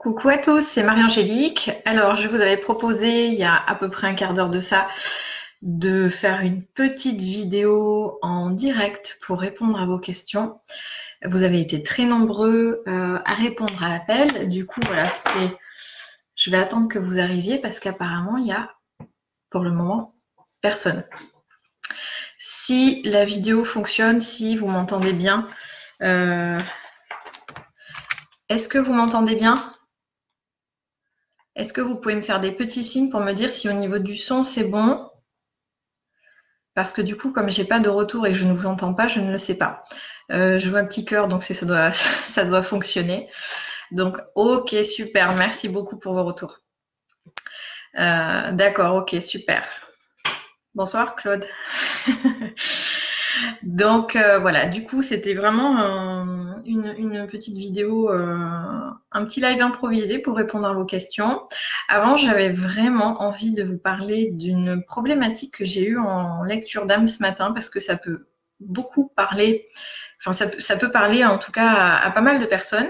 Coucou à tous, c'est Marie-Angélique. Alors, je vous avais proposé il y a à peu près un quart d'heure de ça de faire une petite vidéo en direct pour répondre à vos questions. Vous avez été très nombreux euh, à répondre à l'appel. Du coup, voilà, je vais attendre que vous arriviez parce qu'apparemment, il y a pour le moment personne. Si la vidéo fonctionne, si vous m'entendez bien, euh, est-ce que vous m'entendez bien? Est-ce que vous pouvez me faire des petits signes pour me dire si au niveau du son c'est bon? Parce que du coup, comme je n'ai pas de retour et que je ne vous entends pas, je ne le sais pas. Euh, je vois un petit cœur, donc ça doit, ça doit fonctionner. Donc, ok, super. Merci beaucoup pour vos retours. Euh, d'accord, ok, super. Bonsoir, Claude. Donc euh, voilà, du coup, c'était vraiment une, petite vidéo, euh, un petit live improvisé pour répondre à vos questions. Avant, j'avais vraiment envie de vous parler d'une problématique que j'ai eue en lecture d'âme ce matin parce que ça peut beaucoup parler, enfin ça, peut parler en tout cas à, pas mal de personnes.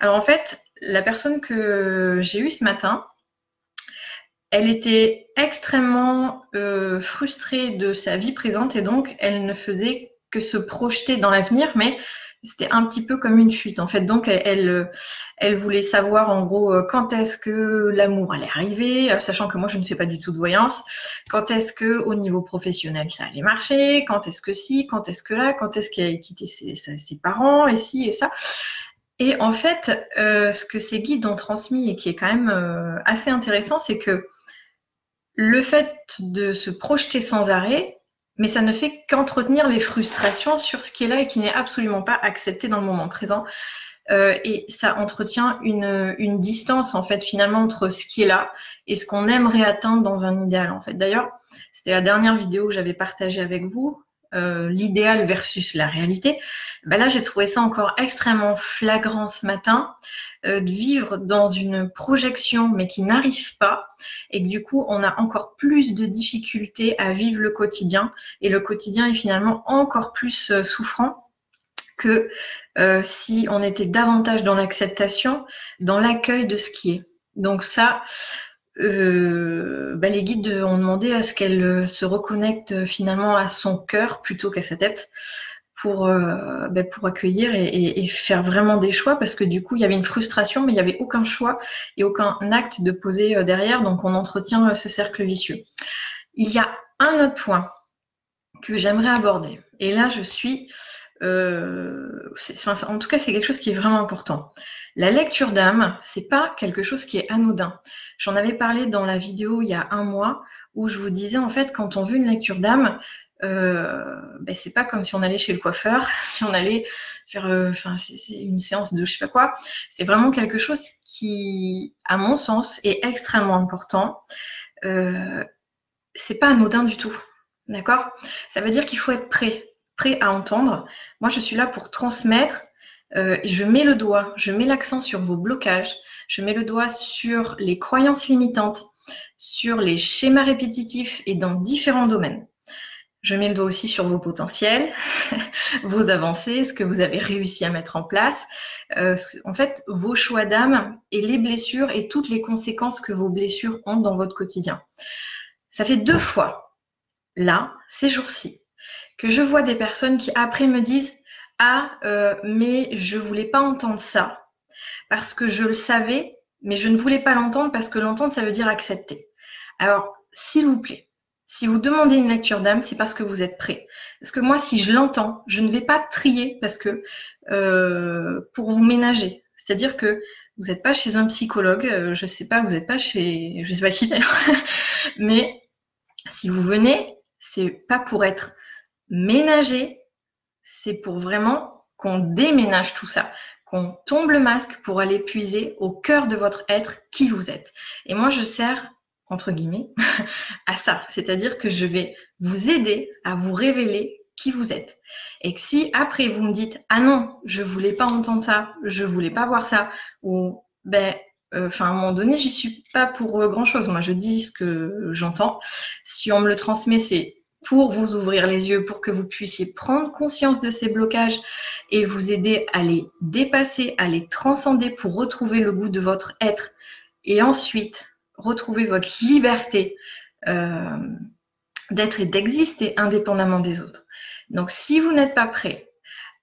Alors en fait, la personne que j'ai eue ce matin, elle était extrêmement euh, frustrée de sa vie présente et donc elle ne faisait que se projeter dans l'avenir, mais c'était un petit peu comme une fuite en fait. Donc elle, elle, voulait savoir en gros euh, quand est-ce que l'amour allait arriver, euh, sachant que moi je ne fais pas du tout de voyance. Quand est-ce que au niveau professionnel ça allait marcher, quand est-ce que si, quand est-ce que là, quand est-ce qu'elle allait quitter ses, ses, parents? Et si et ça. Et en fait, ce que ces guides ont transmis et qui est quand même assez intéressant, c'est que le fait de se projeter sans arrêt, mais ça ne fait qu'entretenir les frustrations sur ce qui est là et qui n'est absolument pas accepté dans le moment présent. Euh, et ça entretient une, distance en fait finalement entre ce qui est là et ce qu'on aimerait atteindre dans un idéal en fait. D'ailleurs, c'était la dernière vidéo que j'avais partagée avec vous, euh, l'idéal versus la réalité. Ben là, j'ai trouvé ça encore extrêmement flagrant ce matin euh, de vivre dans une projection mais qui n'arrive pas. Et que du coup on a encore plus de difficultés à vivre le quotidien. Et le quotidien est finalement encore plus euh, souffrant que euh, si on était davantage dans l'acceptation, dans l'accueil de ce qui est. Donc ça, bah, les guides ont demandé à ce qu'elle se reconnecte finalement à son cœur plutôt qu'à sa tête pour, euh, ben, pour accueillir et, faire vraiment des choix parce que du coup il y avait une frustration mais il n'y avait aucun choix et aucun acte de poser euh, derrière donc on entretient euh, ce cercle vicieux. Il y a un autre point que j'aimerais aborder et là je suis en tout cas c'est quelque chose qui est vraiment important. La lecture d'âme c'est pas quelque chose qui est anodin. J'en avais parlé dans la vidéo il y a un mois où je vous disais en fait quand on veut une lecture d'âme euh, ben c'est pas comme si on allait chez le coiffeur, si on allait faire, euh, enfin, c'est une séance de je sais pas quoi. C'est vraiment quelque chose qui, à mon sens, est extrêmement important. Euh, c'est pas anodin du tout, d'accord? Ça veut dire qu'il faut être prêt, prêt à entendre. Moi, je suis là pour transmettre. Euh, je mets le doigt, je mets l'accent sur vos blocages, je mets le doigt sur les croyances limitantes, sur les schémas répétitifs et dans différents domaines. Je mets le doigt aussi sur vos potentiels, vos avancées, ce que vous avez réussi à mettre en place. Euh, en fait, vos choix d'âme et les blessures et toutes les conséquences que vos blessures ont dans votre quotidien. Ça fait deux fois, là, ces jours-ci, que je vois des personnes qui après me disent Ah, euh, mais je voulais pas entendre ça parce que je le savais, mais je ne voulais pas l'entendre parce que l'entendre, ça veut dire accepter. Alors, s'il vous plaît, si vous demandez une lecture d'âme, c'est parce que vous êtes prêt. Parce que moi, si je l'entends, je ne vais pas trier parce que euh, pour vous ménager. C'est-à-dire que vous n'êtes pas chez un psychologue, euh, je ne sais pas, vous n'êtes pas chez, je sais pas qui d'ailleurs. Mais si vous venez, c'est pas pour être ménagé, c'est pour vraiment qu'on déménage tout ça, qu'on tombe le masque pour aller puiser au cœur de votre être qui vous êtes. Et moi, je sers entre guillemets, à ça. C'est-à-dire que je vais vous aider à vous révéler qui vous êtes. Et que si après vous me dites ah non, je voulais pas entendre ça, je voulais pas voir ça, ou ben euh, enfin à un moment donné j'y suis pas pour euh, grand chose. Moi je dis ce que j'entends. Si on me le transmet, c'est pour vous ouvrir les yeux, pour que vous puissiez prendre conscience de ces blocages et vous aider à les dépasser, à les transcender pour retrouver le goût de votre être et ensuite retrouver votre liberté euh, d'être et d'exister indépendamment des autres. Donc si vous n'êtes pas prêt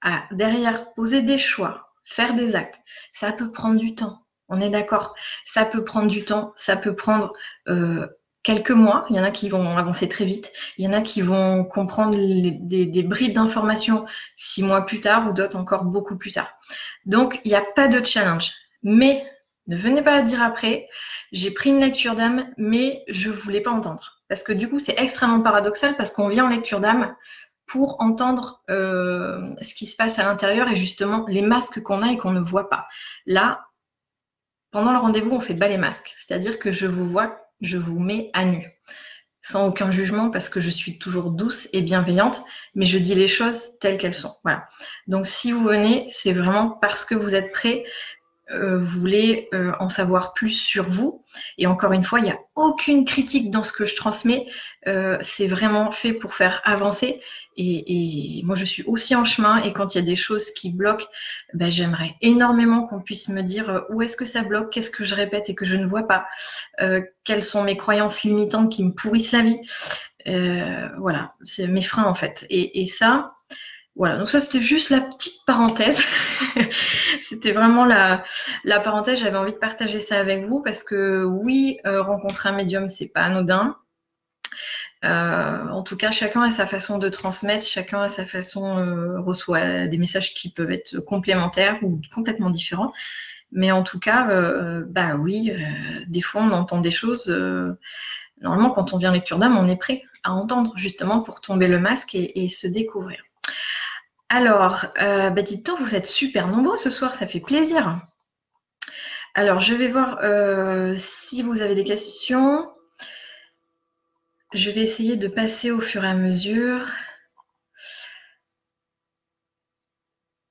à derrière poser des choix, faire des actes, ça peut prendre du temps. On est d'accord Ça peut prendre du temps, ça peut prendre euh, quelques mois. Il y en a qui vont avancer très vite. Il y en a qui vont comprendre des, des, bribes d'informations six mois plus tard ou d'autres encore beaucoup plus tard. Donc, il n'y a pas de challenge. Mais ne venez pas dire après, j'ai pris une lecture d'âme, mais je ne voulais pas entendre. Parce que du coup, c'est extrêmement paradoxal parce qu'on vient en lecture d'âme pour entendre euh, ce qui se passe à l'intérieur et justement les masques qu'on a et qu'on ne voit pas. Là, pendant le rendez-vous, on fait pas les masques. C'est-à-dire que je vous vois je vous mets à nu. Sans aucun jugement parce que je suis toujours douce et bienveillante, mais je dis les choses telles qu'elles sont. Voilà. Donc si vous venez, c'est vraiment parce que vous êtes prêt euh, voulez euh, en savoir plus sur vous. Et encore une fois, il n'y a aucune critique dans ce que je transmets. Euh, c'est vraiment fait pour faire avancer. Et, moi, je suis aussi en chemin. Et quand il y a des choses qui bloquent, ben, j'aimerais énormément qu'on puisse me dire où est-ce que ça bloque, qu'est-ce que je répète et que je ne vois pas, quelles sont mes croyances limitantes qui me pourrissent la vie? voilà, c'est mes freins en fait. Et ça, voilà, donc ça c'était juste la petite parenthèse. c'était vraiment la, la parenthèse, j'avais envie de partager ça avec vous parce que oui, euh, rencontrer un médium, c'est pas anodin. Euh, en tout cas, chacun a sa façon de transmettre, chacun a sa façon euh, reçoit des messages qui peuvent être complémentaires ou complètement différents. Mais en tout cas, bah oui, des fois on entend des choses. normalement, quand on vient lecture d'âme, on est prêt à entendre justement pour tomber le masque et se découvrir. Alors, euh, bah dites-donc, vous êtes super nombreux ce soir, ça fait plaisir. Alors, je vais voir euh, si vous avez des questions. Je vais essayer de passer au fur et à mesure.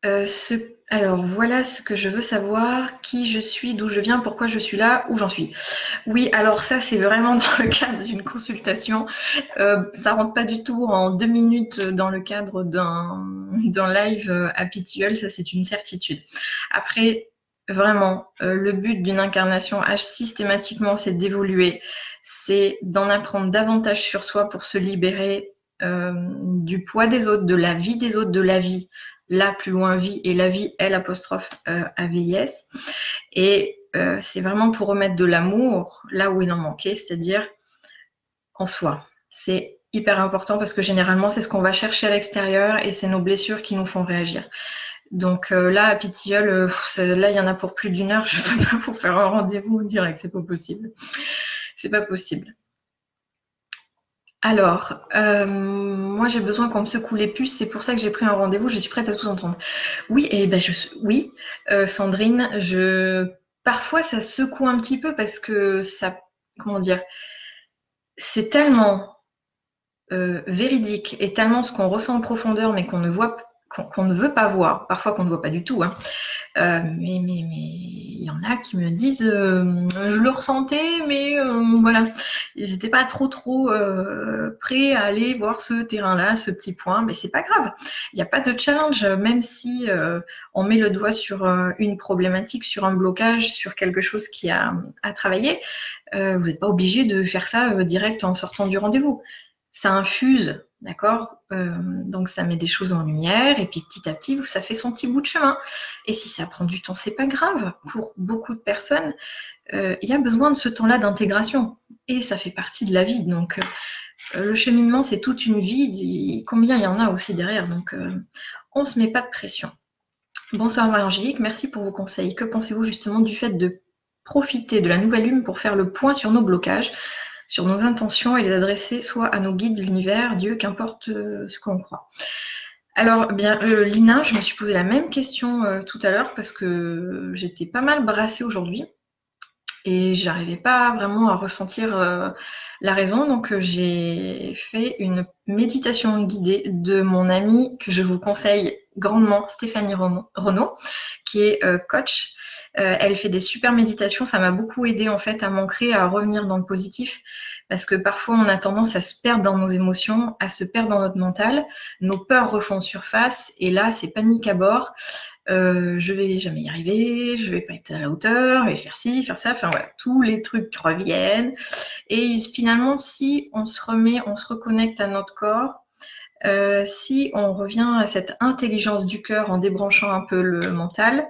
Euh, alors voilà ce que je veux savoir, qui je suis, d'où je viens, pourquoi je suis là, où j'en suis. Oui, alors ça c'est vraiment dans le cadre d'une consultation. Euh, ça rentre pas du tout en deux minutes dans le cadre d'un live euh, habituel, ça c'est une certitude. Après, vraiment, euh, le but d'une incarnation H systématiquement c'est d'évoluer, c'est d'en apprendre davantage sur soi pour se libérer du poids des autres, de la vie des autres, de la vie la plus loin vie et la vie L apostrophe euh, AVIS. Et euh, c'est vraiment pour remettre de l'amour là où il en manquait, c'est-à-dire en soi. C'est hyper important parce que généralement c'est ce qu'on va chercher à l'extérieur et c'est nos blessures qui nous font réagir. Donc euh, là, à Pitilleul, euh, là il y en a pour plus d'une heure, je ne peux pas vous faire un rendez-vous direct, c'est pas possible. C'est pas possible. Alors, euh, moi j'ai besoin qu'on me secoue les puces, c'est pour ça que j'ai pris un rendez-vous, je suis prête à tout entendre. Oui, et ben je oui, euh, Sandrine, je parfois ça secoue un petit peu parce que ça comment dire c'est tellement euh, véridique et tellement ce qu'on ressent en profondeur mais qu'on ne voit qu'on ne veut pas voir, parfois qu'on ne voit pas du tout. Hein. Mais mais il y en a qui me disent euh, je le ressentais, mais euh, voilà, ils n'étaient pas trop trop prêts à aller voir ce terrain-là, ce petit point. Mais c'est pas grave. Il n'y a pas de challenge, même si on met le doigt sur une problématique, sur un blocage, sur quelque chose qui a à travailler. vous n'êtes pas obligé de faire ça direct en sortant du rendez-vous. Ça infuse D'accord? Euh, Donc ça met des choses en lumière et puis petit à petit, ça fait son petit bout de chemin. Et si ça prend du temps, c'est pas grave. Pour beaucoup de personnes, euh, il y a besoin de ce temps-là d'intégration et ça fait partie de la vie. Donc euh, le cheminement, c'est toute une vie. Combien il y en a aussi derrière? Donc on se met pas de pression. Bonsoir Marie-Angélique, merci pour vos conseils. Que pensez-vous justement du fait de profiter de la nouvelle lune pour faire le point sur nos blocages? Sur nos intentions et les adresser soit à nos guides, l'univers, Dieu, qu'importe euh, ce qu'on croit. Alors, eh bien, euh, Lina, je me suis posé la même question euh, tout à l'heure parce que j'étais pas mal brassée aujourd'hui et j'arrivais pas vraiment à ressentir la raison. Donc, j'ai fait une méditation guidée de mon ami que je vous conseille grandement Stéphanie Renaud, qui est euh, coach. Euh, elle fait des super méditations. Ça m'a beaucoup aidé en fait à m'ancrer, à revenir dans le positif. Parce que parfois on a tendance à se perdre dans nos émotions, à se perdre dans notre mental. Nos peurs refont surface et là c'est panique à bord. Euh, je vais jamais y arriver, je vais pas être à la hauteur, je vais faire ci, faire ça, enfin voilà, tous les trucs reviennent. Et finalement, si on se remet, on se reconnecte à notre corps, euh, si on revient à cette intelligence du cœur en débranchant un peu le mental,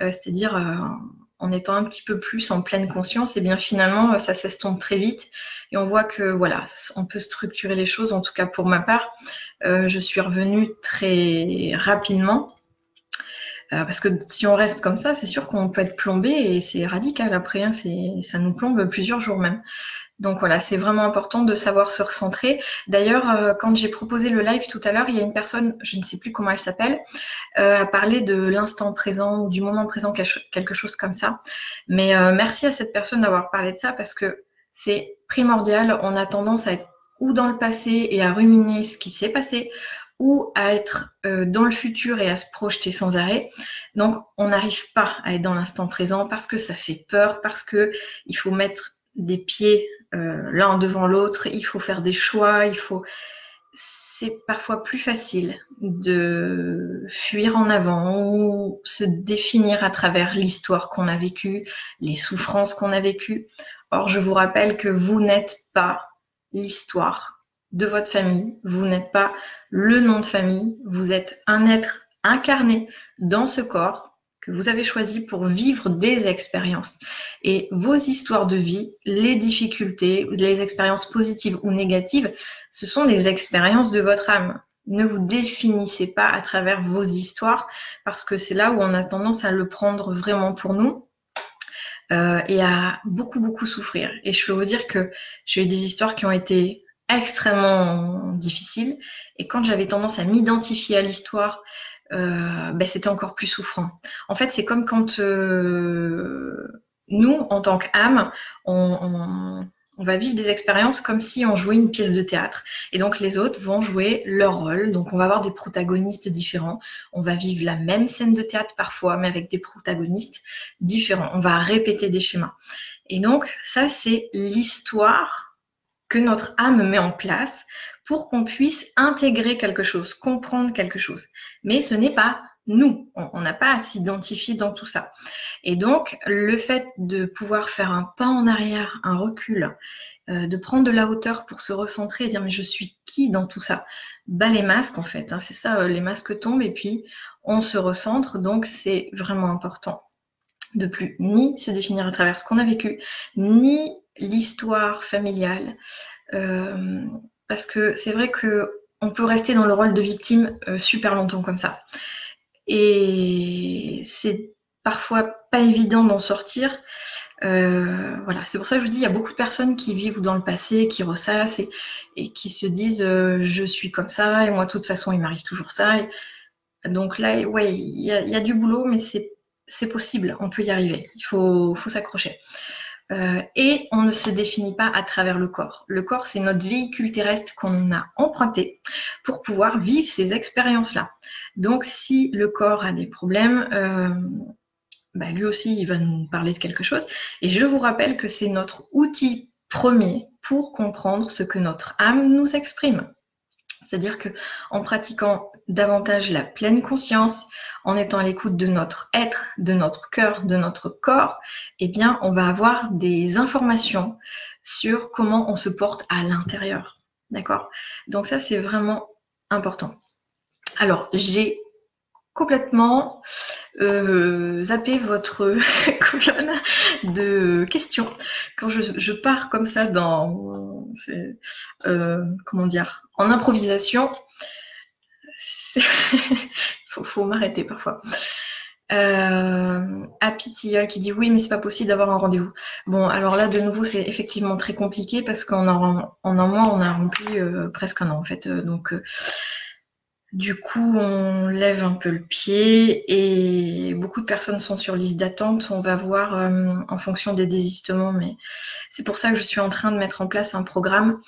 euh, c'est-à-dire euh, en étant un petit peu plus en pleine conscience, et eh bien finalement ça s'estompe très vite et on voit que voilà, on peut structurer les choses. En tout cas pour ma part, je suis revenue très rapidement. parce que si on reste comme ça, c'est sûr qu'on peut être plombé et c'est radical après, hein, ça nous plombe plusieurs jours même. Donc voilà, c'est vraiment important de savoir se recentrer. D'ailleurs, euh, quand j'ai proposé le live tout à l'heure, il y a une personne, je ne sais plus comment elle s'appelle, euh, a parlé de l'instant présent ou du moment présent, quelque chose comme ça. Mais euh, merci à cette personne d'avoir parlé de ça parce que c'est primordial. On a tendance à être ou dans le passé et à ruminer ce qui s'est passé, ou à être dans le futur et à se projeter sans arrêt. Donc, on n'arrive pas à être dans l'instant présent parce que ça fait peur, parce que il faut mettre des pieds euh, l'un devant l'autre, il faut faire des choix, il faut. C'est parfois plus facile de fuir en avant ou se définir à travers l'histoire qu'on a vécue, les souffrances qu'on a vécues. Or, je vous rappelle que vous n'êtes pas l'histoire de votre famille, vous n'êtes pas le nom de famille, vous êtes un être incarné dans ce corps que vous avez choisi pour vivre des expériences. Et vos histoires de vie, les difficultés, les expériences positives ou négatives, ce sont des expériences de votre âme. Ne vous définissez pas à travers vos histoires parce que c'est là où on a tendance à le prendre vraiment pour nous. Euh, et à beaucoup beaucoup souffrir. Et je peux vous dire que j'ai eu des histoires qui ont été extrêmement difficiles. Et quand j'avais tendance à m'identifier à l'histoire, euh, ben, c'était encore plus souffrant. En fait, c'est comme quand euh, nous, en tant qu'âme, on, va vivre des expériences comme si on jouait une pièce de théâtre. Et donc les autres vont jouer leur rôle. Donc on va avoir des protagonistes différents. On va vivre la même scène de théâtre parfois, mais avec des protagonistes différents. On va répéter des schémas. Et donc ça, c'est l'histoire que notre âme met en place pour qu'on puisse intégrer quelque chose, comprendre quelque chose. Mais ce n'est pas nous. On n'a pas à s'identifier dans tout ça. Et donc, le fait de pouvoir faire un pas en arrière, un recul, euh, de prendre de la hauteur pour se recentrer et dire mais je suis qui dans tout ça? Bah les masques en fait, hein, c'est ça, euh, les masques tombent et puis on se recentre. Donc c'est vraiment important de plus ni se définir à travers ce qu'on a vécu, ni l'histoire familiale. Euh, parce que c'est vrai que on peut rester dans le rôle de victime euh, super longtemps comme ça. Et c'est parfois pas évident d'en sortir. Euh, voilà, c'est pour ça que je vous dis, il y a beaucoup de personnes qui vivent dans le passé, qui ressassent et, qui se disent euh, je suis comme ça et moi de toute façon il m'arrive toujours ça. donc là, ouais, il y, a, du boulot, mais c'est possible, on peut y arriver. Il faut, faut s'accrocher. Euh, et on ne se définit pas à travers le corps. Le corps, c'est notre véhicule terrestre qu'on a emprunté pour pouvoir vivre ces expériences-là. Donc, si le corps a des problèmes, euh, bah, lui aussi, il va nous parler de quelque chose. Et je vous rappelle que c'est notre outil premier pour comprendre ce que notre âme nous exprime. C'est-à-dire que en pratiquant davantage la pleine conscience, en étant à l'écoute de notre être, de notre cœur, de notre corps, eh bien, on va avoir des informations sur comment on se porte à l'intérieur. D'accord? Donc ça, c'est vraiment important. Alors, j'ai complètement euh, zappé votre colonne de questions. Quand je, pars comme ça dans, euh, comment dire, en improvisation, il faut, m'arrêter parfois. Euh, Happy qui dit oui, mais c'est pas possible d'avoir un rendez-vous. Bon, alors là, de nouveau, c'est effectivement très compliqué parce qu'en en, en un mois, on a rempli euh, presque un an en fait. Euh, donc, du coup, on lève un peu le pied et beaucoup de personnes sont sur liste d'attente. On va voir en fonction des désistements, mais c'est pour ça que je suis en train de mettre en place un programme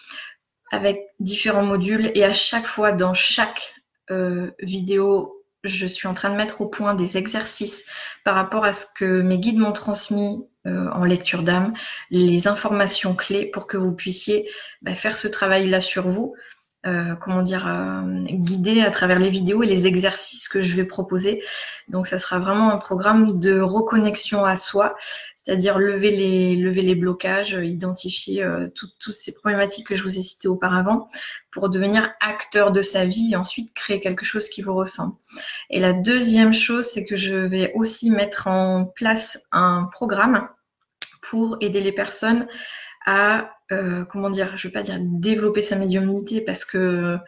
avec différents modules et à chaque fois dans chaque euh, vidéo, je suis en train de mettre au point des exercices par rapport à ce que mes guides m'ont transmis euh, en lecture d'âme, les informations clés pour que vous puissiez bah, faire ce travail-là sur vous, euh, comment dire, euh, guider à travers les vidéos et les exercices que je vais proposer. Donc ça sera vraiment un programme de reconnexion à soi, c'est-à-dire lever les, lever les blocages, identifier euh, toutes ces problématiques que je vous ai citées auparavant pour devenir acteur de sa vie et ensuite créer quelque chose qui vous ressemble. Et la deuxième chose, c'est que je vais aussi mettre en place un programme pour aider les personnes à, euh, comment dire, je ne veux pas dire développer sa médiumnité parce que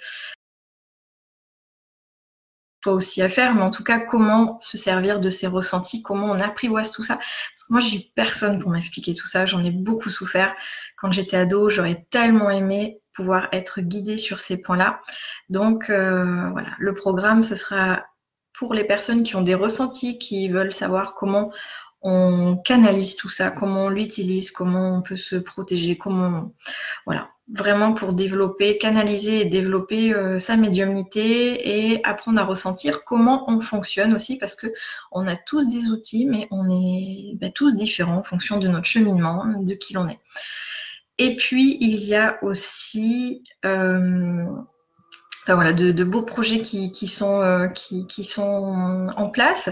aussi à faire, mais en tout cas, comment se servir de ses ressentis, comment on apprivoise tout ça. Parce que moi, j'ai personne pour m'expliquer tout ça, j'en ai beaucoup souffert. Quand j'étais ado, j'aurais tellement aimé pouvoir être guidée sur ces points-là. Donc, euh, voilà, le programme, ce sera pour les personnes qui ont des ressentis, qui veulent savoir comment on canalise tout ça, comment on l'utilise, comment on peut se protéger, comment, voilà, vraiment pour développer, canaliser et développer euh, sa médiumnité et apprendre à ressentir comment on fonctionne aussi parce que on a tous des outils mais on est bah, tous différents en fonction de notre cheminement, de qui l'on est. Et puis il y a aussi euh, voilà, de, beaux projets qui, euh, sont en place.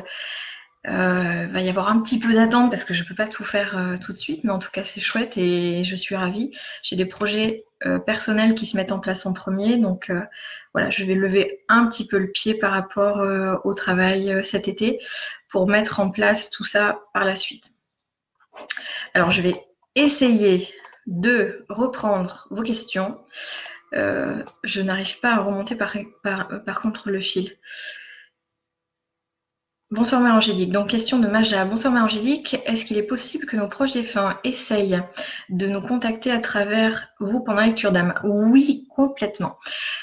Euh, va y avoir un petit peu d'attente parce que je ne peux pas tout faire euh, tout de suite, mais en tout cas c'est chouette et je suis ravie. J'ai des projets euh, personnels qui se mettent en place en premier, donc voilà, je vais lever un petit peu le pied par rapport au travail cet été pour mettre en place tout ça par la suite. Alors je vais essayer de reprendre vos questions. je n'arrive pas à remonter par contre le fil. Bonsoir Mère Angélique. Donc question de Maja. Bonsoir Mère Angélique. Est-ce qu'il est possible que nos proches défunts essayent de nous contacter à travers vous pendant la lecture d'âme? Oui, complètement.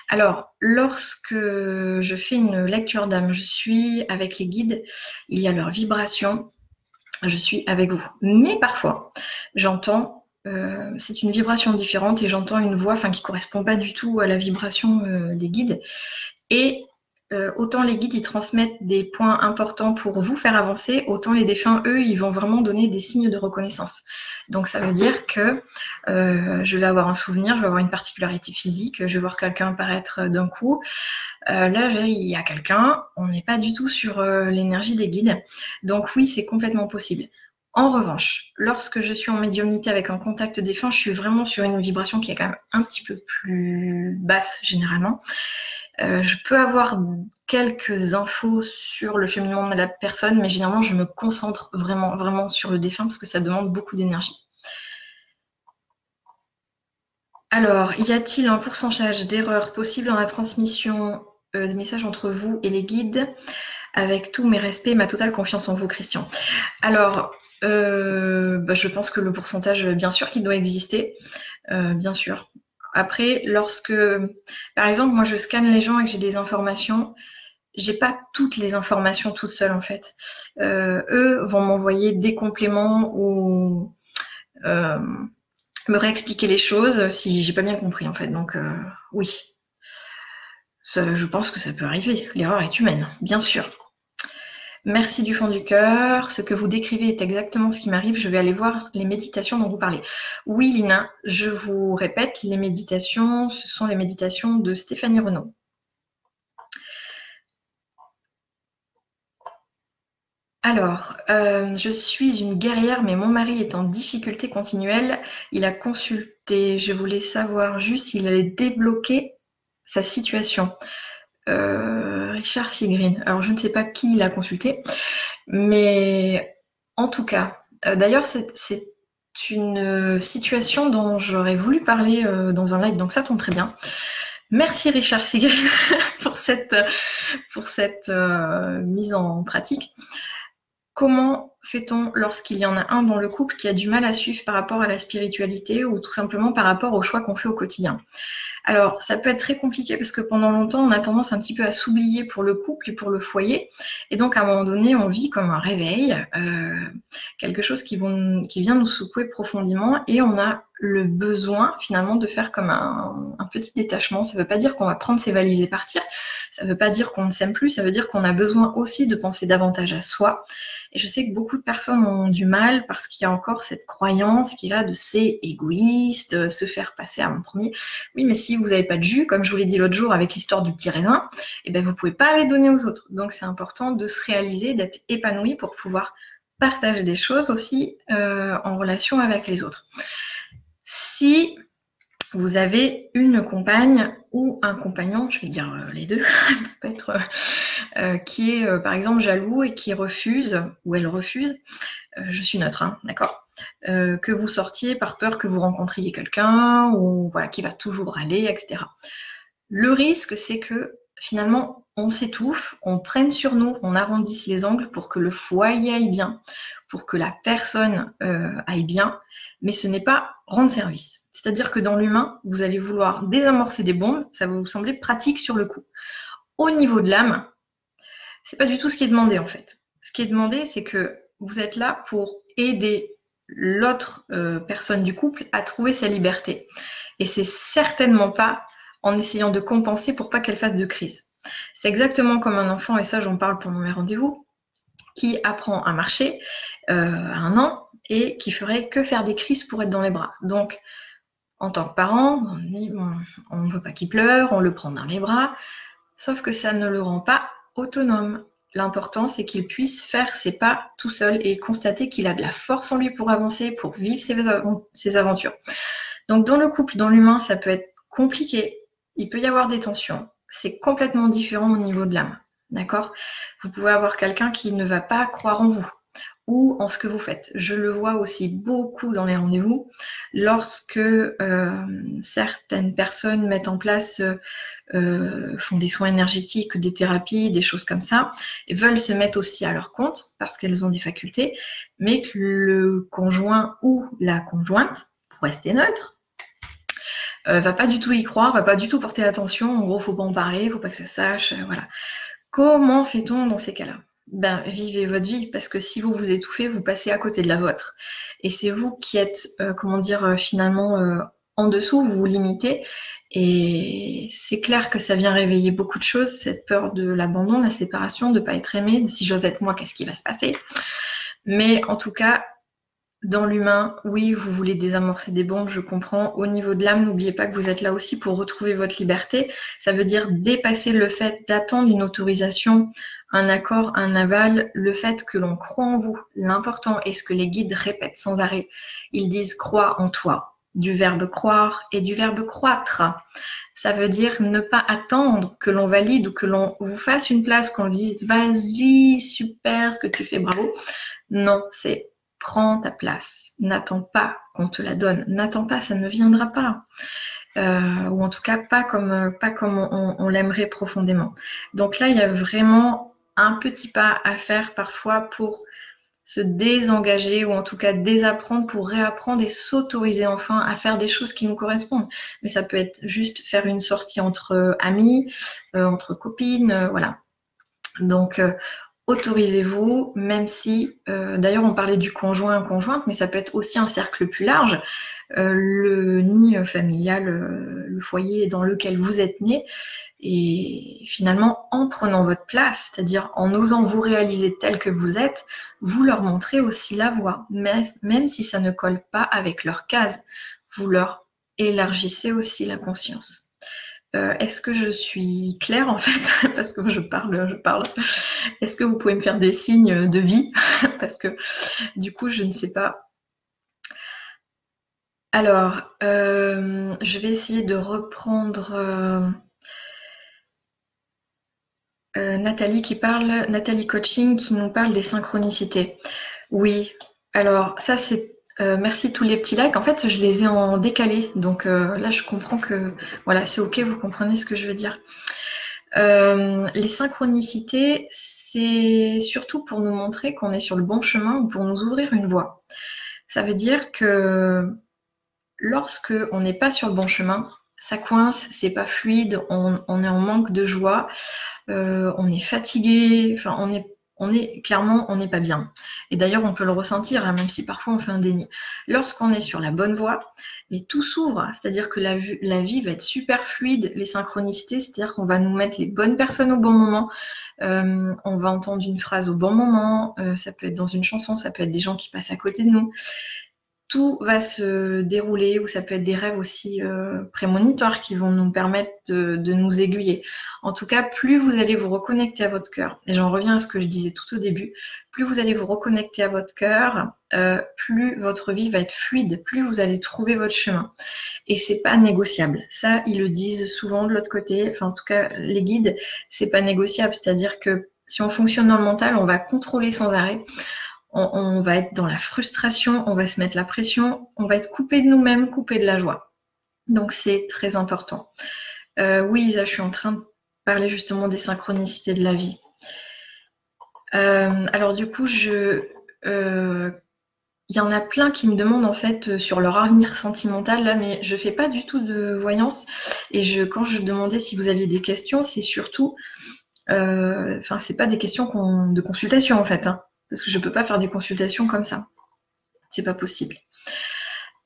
Alors, lorsque je fais une lecture d'âme, je suis avec les guides, il y a leur vibration, je suis avec vous. Mais parfois, j'entends euh, c'est une vibration différente et j'entends une voix qui ne correspond pas du tout à la vibration euh, des guides. Et euh, autant les guides, ils transmettent des points importants pour vous faire avancer, autant les défunts, eux, ils vont vraiment donner des signes de reconnaissance. Donc ça veut dire que euh, je vais avoir un souvenir, je vais avoir une particularité physique, je vais voir quelqu'un apparaître d'un coup. Euh, là, il y a quelqu'un, on n'est pas du tout sur l'énergie des guides. Donc oui, c'est complètement possible. En revanche, lorsque je suis en médiumnité avec un contact défunt, je suis vraiment sur une vibration qui est quand même un petit peu plus basse généralement. Euh, je peux avoir quelques infos sur le cheminement de la personne, mais généralement, je me concentre vraiment, vraiment sur le défunt parce que ça demande beaucoup d'énergie. Alors, y a-t-il un pourcentage d'erreurs possibles dans la transmission euh, des messages entre vous et les guides? Avec tous mes respects et ma totale confiance en vous, Christian. Alors, euh, bah, je pense que le pourcentage, bien sûr qu'il doit exister, bien sûr. Après, lorsque, par exemple, moi je scanne les gens et que j'ai des informations, j'ai pas toutes les informations toute seule en fait. Euh, eux vont m'envoyer des compléments ou euh, me réexpliquer les choses si j'ai pas bien compris en fait. Donc euh, oui, je pense que ça peut arriver. L'erreur est humaine, bien sûr. Merci du fond du cœur. Ce que vous décrivez est exactement ce qui m'arrive. Je vais aller voir les méditations dont vous parlez. Oui, Lina, je vous répète, les méditations, ce sont les méditations de Stéphanie Renaud. Alors, euh, je suis une guerrière, mais mon mari est en difficulté continuelle. Il a consulté. Je voulais savoir juste s'il allait débloquer sa situation. Euh, Richard Sigrin. Alors, je ne sais pas qui l'a consulté, mais en tout cas, euh, d'ailleurs, c'est une situation dont j'aurais voulu parler euh, dans un live, donc ça tombe très bien. Merci Richard Sigrin pour cette, pour cette mise en pratique. Comment fait-on lorsqu'il y en a un dans le couple qui a du mal à suivre par rapport à la spiritualité ou tout simplement par rapport aux choix qu'on fait au quotidien? Alors, ça peut être très compliqué parce que pendant longtemps, on a tendance un petit peu à s'oublier pour le couple et pour le foyer. Et donc, à un moment donné, on vit comme un réveil, euh, quelque chose qui, qui vient nous secouer profondément et on a le besoin finalement de faire comme un, petit détachement. Ça ne veut pas dire qu'on va prendre ses valises et partir. Ça ne veut pas dire qu'on ne s'aime plus. Ça veut dire qu'on a besoin aussi de penser davantage à soi et je sais que beaucoup de personnes ont du mal parce qu'il y a encore cette croyance qui est là de c'est égoïste, euh, se faire passer à mon premier. Oui, mais si vous n'avez pas de jus, comme je vous l'ai dit l'autre jour avec l'histoire du petit raisin, eh ben vous pouvez pas les donner aux autres. Donc c'est important de se réaliser, d'être épanoui pour pouvoir partager des choses aussi euh, en relation avec les autres. Si vous avez une compagne ou un compagnon, je vais dire euh, les deux, peut-être, euh, euh, qui est par exemple jaloux et qui refuse, ou elle refuse, je suis neutre, hein, d'accord, que vous sortiez par peur que vous rencontriez quelqu'un, ou voilà, qui va toujours aller, etc. Le risque, c'est que finalement, on s'étouffe, on prenne sur nous, on arrondisse les angles pour que le foyer aille bien, pour que la personne aille bien, mais ce n'est pas rendre service. C'est-à-dire que dans l'humain, vous allez vouloir désamorcer des bombes, ça va vous sembler pratique sur le coup. Au niveau de l'âme, c'est pas du tout ce qui est demandé en fait. Ce qui est demandé, c'est que vous êtes là pour aider l'autre euh, personne du couple à trouver sa liberté. Et c'est certainement pas en essayant de compenser pour pas qu'elle fasse de crise. C'est exactement comme un enfant, et ça j'en parle pendant mes rendez-vous, qui apprend à marcher euh, un an et qui ferait que faire des crises pour être dans les bras. Donc, en tant que parent, on ne veut pas qu'il pleure, on le prend dans les bras, sauf que ça ne le rend pas autonome. L'important, c'est qu'il puisse faire ses pas tout seul et constater qu'il a de la force en lui pour avancer, pour vivre ses, aventures. Donc, dans le couple, dans l'humain, ça peut être compliqué. Il peut y avoir des tensions. C'est complètement différent au niveau de l'âme. D'accord? Vous pouvez avoir quelqu'un qui ne va pas croire en vous, ou en ce que vous faites. Je le vois aussi beaucoup dans les rendez-vous lorsque euh, certaines personnes mettent en place, euh, font des soins énergétiques, des thérapies, des choses comme ça, et veulent se mettre aussi à leur compte parce qu'elles ont des facultés, mais que le conjoint ou la conjointe, pour rester neutre, euh, va pas du tout y croire, va pas du tout porter attention. En gros, faut pas en parler, faut pas que ça sache, voilà. Comment fait-on dans ces cas-là? Ben, vivez votre vie parce que si vous vous étouffez, vous passez à côté de la vôtre. Et c'est vous qui êtes, euh, comment dire, euh, finalement euh, en dessous, vous vous limitez. Et c'est clair que ça vient réveiller beaucoup de choses, cette peur de l'abandon, la séparation, de ne pas être aimé, de si j'ose être moi, qu'est-ce qui va se passer. Mais en tout cas, dans l'humain, oui, vous voulez désamorcer des bombes, je comprends. Au niveau de l'âme, n'oubliez pas que vous êtes là aussi pour retrouver votre liberté. Ça veut dire dépasser le fait d'attendre une autorisation un accord, un aval, le fait que l'on croit en vous. L'important est ce que les guides répètent sans arrêt. Ils disent crois en toi, du verbe croire et du verbe croître. Ça veut dire ne pas attendre que l'on valide ou que l'on vous fasse une place, qu'on vous dise vas-y, super, ce que tu fais, bravo. Non, c'est prends ta place. N'attends pas qu'on te la donne. N'attends pas, ça ne viendra pas. Euh, ou en tout cas pas comme, on l'aimerait profondément. Donc là, il y a vraiment un petit pas à faire parfois pour se désengager ou en tout cas désapprendre pour réapprendre et s'autoriser enfin à faire des choses qui nous correspondent. Mais ça peut être juste faire une sortie entre euh, amis, euh, entre copines, euh, voilà. Donc autorisez-vous, même si, d'ailleurs on parlait du conjoint conjointe, mais ça peut être aussi un cercle plus large, le nid familial, le foyer dans lequel vous êtes né, et finalement, en prenant votre place, c'est-à-dire en osant vous réaliser tel que vous êtes, vous leur montrez aussi la voie, même si ça ne colle pas avec leur case. Vous leur élargissez aussi la conscience. Euh, est-ce que je suis claire en fait? Parce que je parle, je parle. Est-ce que vous pouvez me faire des signes de vie? Parce que du coup, je ne sais pas. Alors, euh, je vais essayer de reprendre. Euh, Nathalie qui parle, Nathalie Coaching qui nous parle des synchronicités. Oui, alors ça c'est euh, merci tous les petits likes. En fait, je les ai en décalé, donc euh, là je comprends que voilà, c'est ok, vous comprenez ce que je veux dire. les synchronicités, c'est surtout pour nous montrer qu'on est sur le bon chemin ou pour nous ouvrir une voie. Ça veut dire que lorsque on n'est pas sur le bon chemin, ça coince, c'est pas fluide, on, est en manque de joie, on est fatigué, on est clairement on n'est pas bien. Et d'ailleurs on peut le ressentir, hein, même si parfois on fait un déni. Lorsqu'on est sur la bonne voie, tout s'ouvre, c'est-à-dire que la, la, vie va être super fluide, les synchronicités, c'est-à-dire qu'on va nous mettre les bonnes personnes au bon moment, euh, on va entendre une phrase au bon moment, euh, ça peut être dans une chanson, ça peut être des gens qui passent à côté de nous tout va se dérouler, ou ça peut être des rêves aussi euh, prémonitoires qui vont nous permettre de, nous aiguiller. En tout cas, plus vous allez vous reconnecter à votre cœur, et j'en reviens à ce que je disais tout au début, plus vous allez vous reconnecter à votre cœur, euh, plus votre vie va être fluide, plus vous allez trouver votre chemin. Et c'est pas négociable. Ça, ils le disent souvent de l'autre côté. Enfin, en tout cas, les guides, c'est pas négociable. C'est-à-dire que si on fonctionne dans le mental, on va contrôler sans arrêt on, va être dans la frustration, on va se mettre la pression, on va être coupé de nous-mêmes, coupé de la joie. Donc c'est très important. Euh, oui, Isa, je suis en train de parler justement des synchronicités de la vie. Euh, alors du coup, je, euh, il y en a plein qui me demandent en fait sur leur avenir sentimental là, mais je fais pas du tout de voyance. Et je, quand je demandais si vous aviez des questions, c'est surtout, enfin, c'est pas des questions de consultation en fait. Hein parce que je ne peux pas faire des consultations comme ça. C'est pas possible.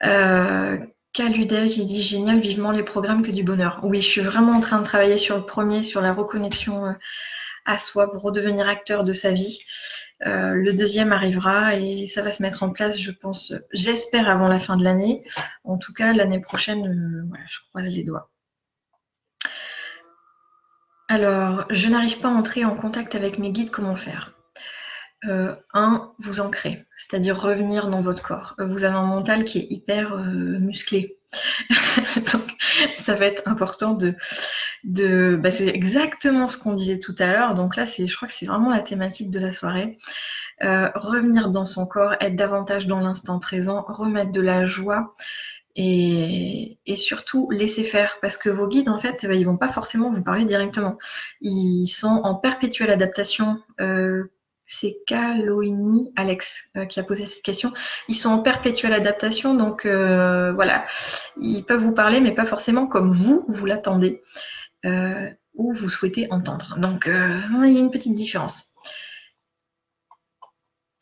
Euh, Caludel qui dit génial, vivement les programmes que du bonheur. Oui, je suis vraiment en train de travailler sur le premier, sur la reconnexion euh, à soi pour redevenir acteur de sa vie. Euh, le deuxième arrivera et ça va se mettre en place, je pense, j'espère avant la fin de l'année. En tout cas, l'année prochaine, euh, je croise les doigts. Alors, je n'arrive pas à entrer en contact avec mes guides, comment faire? Euh, un, vous ancrer, c'est-à-dire revenir dans votre corps. Euh, vous avez un mental qui est hyper euh, musclé. Donc, ça va être important de. de bah, c'est exactement ce qu'on disait tout à l'heure. Donc là, je crois que c'est vraiment la thématique de la soirée. revenir dans son corps, être davantage dans l'instant présent, remettre de la joie. Et, surtout laisser faire parce que vos guides en fait ils vont pas forcément vous parler directement ils sont en perpétuelle adaptation euh, c'est Kaloini Alex euh, qui a posé cette question. Ils sont en perpétuelle adaptation, donc euh, voilà, ils peuvent vous parler, mais pas forcément comme vous, vous l'attendez euh, ou vous souhaitez entendre. Donc il y a une petite différence.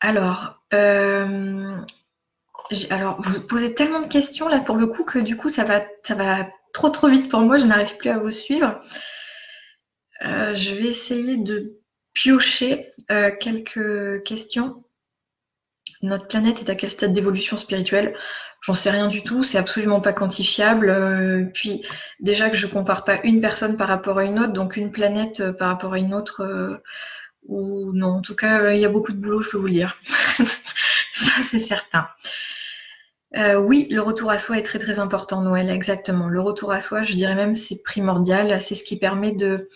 Alors, alors, vous posez tellement de questions là pour le coup que du coup ça va, ça va trop trop vite pour moi, je n'arrive plus à vous suivre. je vais essayer de piocher euh, quelques questions. Notre planète est à quel stade d'évolution spirituelle? J'en sais rien du tout, c'est absolument pas quantifiable. Euh, puis déjà que je compare pas une personne par rapport à une autre, donc une planète euh, par rapport à une autre, ou non, en tout cas, il y a beaucoup de boulot, je peux vous le dire. Ça, c'est certain. oui, le retour à soi est très très important, Noël, exactement. Le retour à soi, je dirais même, c'est primordial. C'est ce qui permet de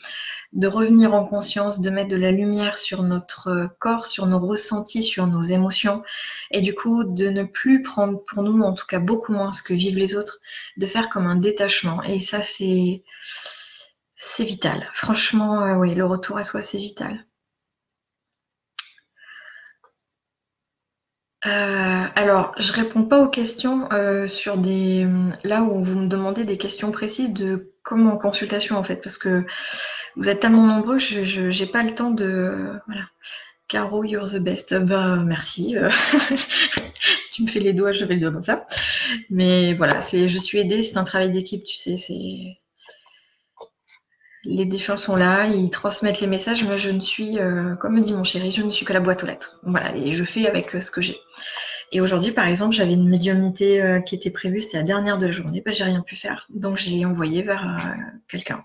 de revenir en conscience, de mettre de la lumière sur notre corps, sur nos ressentis, sur nos émotions, et du coup de ne plus prendre pour nous, en tout cas beaucoup moins ce que vivent les autres, de faire comme un détachement. Et ça, c'est vital. Franchement, euh, oui, le retour à soi, c'est vital. Euh, alors, je réponds pas aux questions euh, sur des là où vous me demandez des questions précises de comment en consultation en fait, parce que vous êtes tellement nombreux, je n'ai pas le temps de. Voilà. Caro, you're the best. Bah, merci. tu me fais les doigts, je vais le dire comme ça. Mais voilà, c'est, je suis aidée, c'est un travail d'équipe, tu sais. C'est les défunts sont là, ils transmettent les messages. Moi, je ne suis, euh, comme me dit mon chéri, je ne suis que la boîte aux lettres. Voilà, et je fais avec euh, ce que j'ai. Et aujourd'hui, par exemple, j'avais une médiumnité euh, qui était prévue, c'était la dernière de la journée, bah, j'ai rien pu faire. Donc, j'ai envoyé vers quelqu'un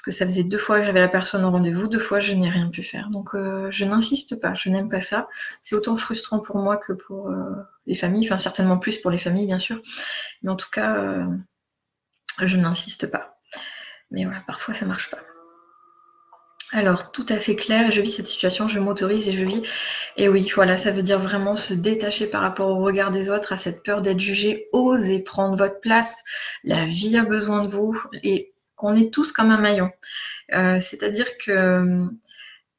parce que ça faisait deux fois que j'avais la personne au rendez-vous, deux fois je n'ai rien pu faire. Donc euh, je n'insiste pas, je n'aime pas ça. C'est autant frustrant pour moi que pour euh, les familles, enfin certainement plus pour les familles bien sûr, mais en tout cas euh, je n'insiste pas. Mais voilà, parfois ça marche pas. Alors, tout à fait clair, je vis cette situation, je m'autorise et je vis. Et oui, voilà, ça veut dire vraiment se détacher par rapport au regard des autres, à cette peur d'être jugé, oser prendre votre place. La vie a besoin de vous et on est tous comme un maillon. Euh, c'est-à-dire que,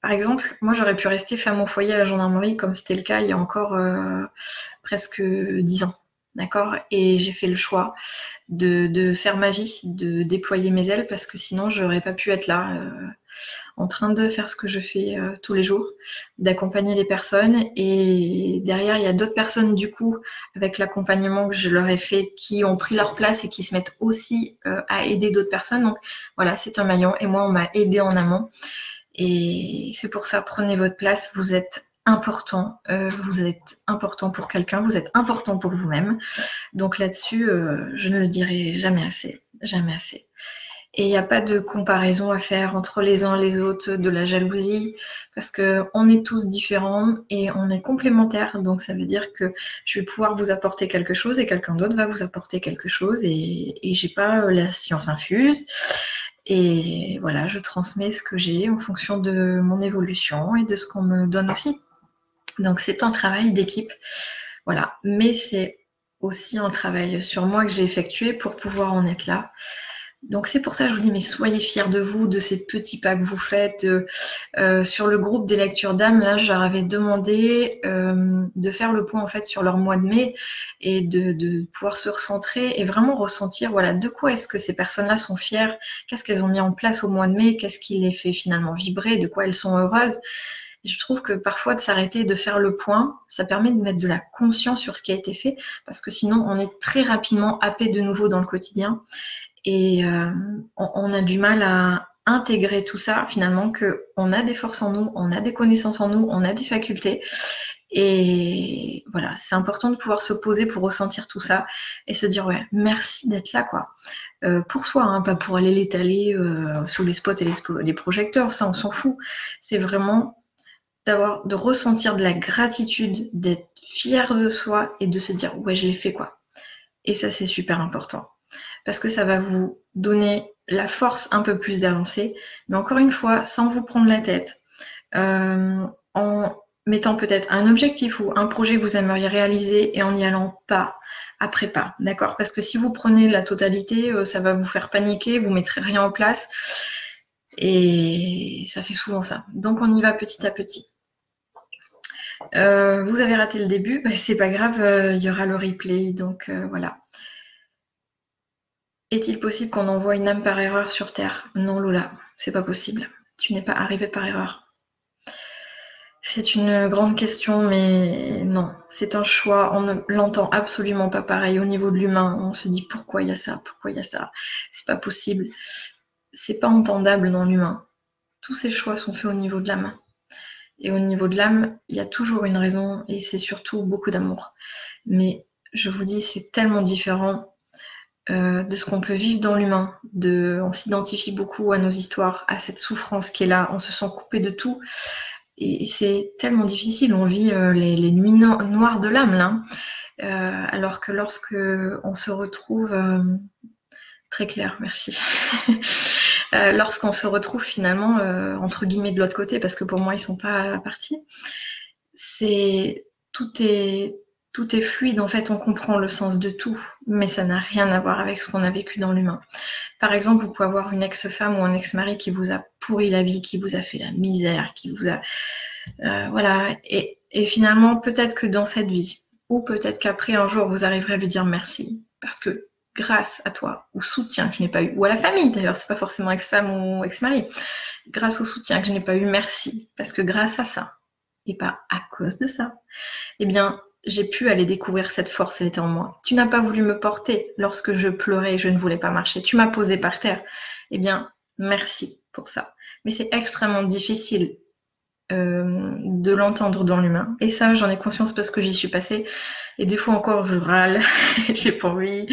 par exemple, moi j'aurais pu rester femme au foyer à la gendarmerie comme c'était le cas il y a encore euh, presque dix ans. D'accord? Et j'ai fait le choix de, faire ma vie, de déployer mes ailes, parce que sinon, je n'aurais pas pu être là, euh, en train de faire ce que je fais euh, tous les jours, d'accompagner les personnes. Et derrière, il y a d'autres personnes, du coup, avec l'accompagnement que je leur ai fait, qui ont pris leur place et qui se mettent aussi euh, à aider d'autres personnes. Donc voilà, c'est un maillon. Et moi, on m'a aidé en amont. Et c'est pour ça, prenez votre place. Vous êtes important, euh, vous êtes important pour quelqu'un, vous êtes important pour vous-même. Donc là-dessus, je ne le dirai jamais assez, jamais assez. Et il n'y a pas de comparaison à faire entre les uns et les autres, de la jalousie, parce que on est tous différents et on est complémentaires. Donc ça veut dire que je vais pouvoir vous apporter quelque chose et quelqu'un d'autre va vous apporter quelque chose et, et j'ai pas la science infuse. Et voilà, je transmets ce que j'ai en fonction de mon évolution et de ce qu'on me donne aussi. Donc c'est un travail d'équipe, voilà. Mais c'est aussi un travail sur moi que j'ai effectué pour pouvoir en être là. Donc c'est pour ça que je vous dis, mais soyez fiers de vous, de ces petits pas que vous faites. Euh, sur le groupe des lectures d'âme, là, je leur avais demandé euh, de faire le point en fait sur leur mois de mai et de, de pouvoir se recentrer et vraiment ressentir, voilà, de quoi est-ce que ces personnes-là sont fières, qu'est-ce qu'elles ont mis en place au mois de mai, qu'est-ce qui les fait finalement vibrer, de quoi elles sont heureuses je trouve que parfois de s'arrêter, de faire le point, ça permet de mettre de la conscience sur ce qui a été fait, parce que sinon on est très rapidement happé de nouveau dans le quotidien et euh, on, a du mal à intégrer tout ça finalement que on a des forces en nous, on a des connaissances en nous, on a des facultés et voilà, c'est important de pouvoir se poser pour ressentir tout ça et se dire ouais, merci d'être là quoi. Euh, pour soi, hein, pas pour aller l'étaler euh, sous les spots et les, les projecteurs, ça on s'en fout. C'est vraiment d'avoir, de ressentir de la gratitude, d'être fier de soi et de se dire ouais je l'ai fait quoi. Et ça c'est super important parce que ça va vous donner la force un peu plus d'avancer, mais encore une fois sans vous prendre la tête, euh, en mettant peut-être un objectif ou un projet que vous aimeriez réaliser et en y allant pas après pas, d'accord? Parce que si vous prenez la totalité, euh, ça va vous faire paniquer, vous mettrez rien en place. Et ça fait souvent ça. Donc on y va petit à petit. Euh, vous avez raté le début, bah, c'est pas grave, il y aura le replay, donc voilà. Est-il possible qu'on envoie une âme par erreur sur Terre? Non, Lola, c'est pas possible. Tu n'es pas arrivé par erreur. C'est une grande question, mais non, c'est un choix. On ne l'entend absolument pas pareil au niveau de l'humain. On se dit pourquoi il y a ça, pourquoi il y a ça? C'est pas possible. C'est pas entendable dans l'humain. Tous ces choix sont faits au niveau de main. Et au niveau de l'âme, il y a toujours une raison et c'est surtout beaucoup d'amour. Mais je vous dis, c'est tellement différent euh, de ce qu'on peut vivre dans l'humain. on s'identifie beaucoup à nos histoires, à cette souffrance qui est là. On se sent coupé de tout. Et, c'est tellement difficile. On vit euh, les, nuits noires de l'âme là. Euh, alors que lorsque on se retrouve très clair, merci. Euh, lorsqu'on se retrouve finalement euh, entre guillemets de l'autre côté, parce que pour moi ils sont pas partis, c'est tout est tout est fluide. En fait, on comprend le sens de tout, mais ça n'a rien à voir avec ce qu'on a vécu dans l'humain. Par exemple, vous pouvez avoir une ex-femme ou un ex-mari qui vous a pourri la vie, qui vous a fait la misère, qui vous a euh, voilà. Et, et finalement, peut-être que dans cette vie, ou peut-être qu'après un jour, vous arriverez à lui dire merci, parce que grâce à toi, au soutien que je n'ai pas eu, ou à la famille d'ailleurs, c'est pas forcément ex-femme ou ex-mari, grâce au soutien que je n'ai pas eu, merci, parce que grâce à ça, et pas à cause de ça, eh bien, j'ai pu aller découvrir cette force, elle était en moi. Tu n'as pas voulu me porter lorsque je pleurais je ne voulais pas marcher. Tu m'as posé par terre. Eh bien, merci pour ça. Mais c'est extrêmement difficile euh, de l'entendre dans l'humain. Et ça, j'en ai conscience parce que j'y suis passée. Et des fois encore, je râle, j'ai pas envie.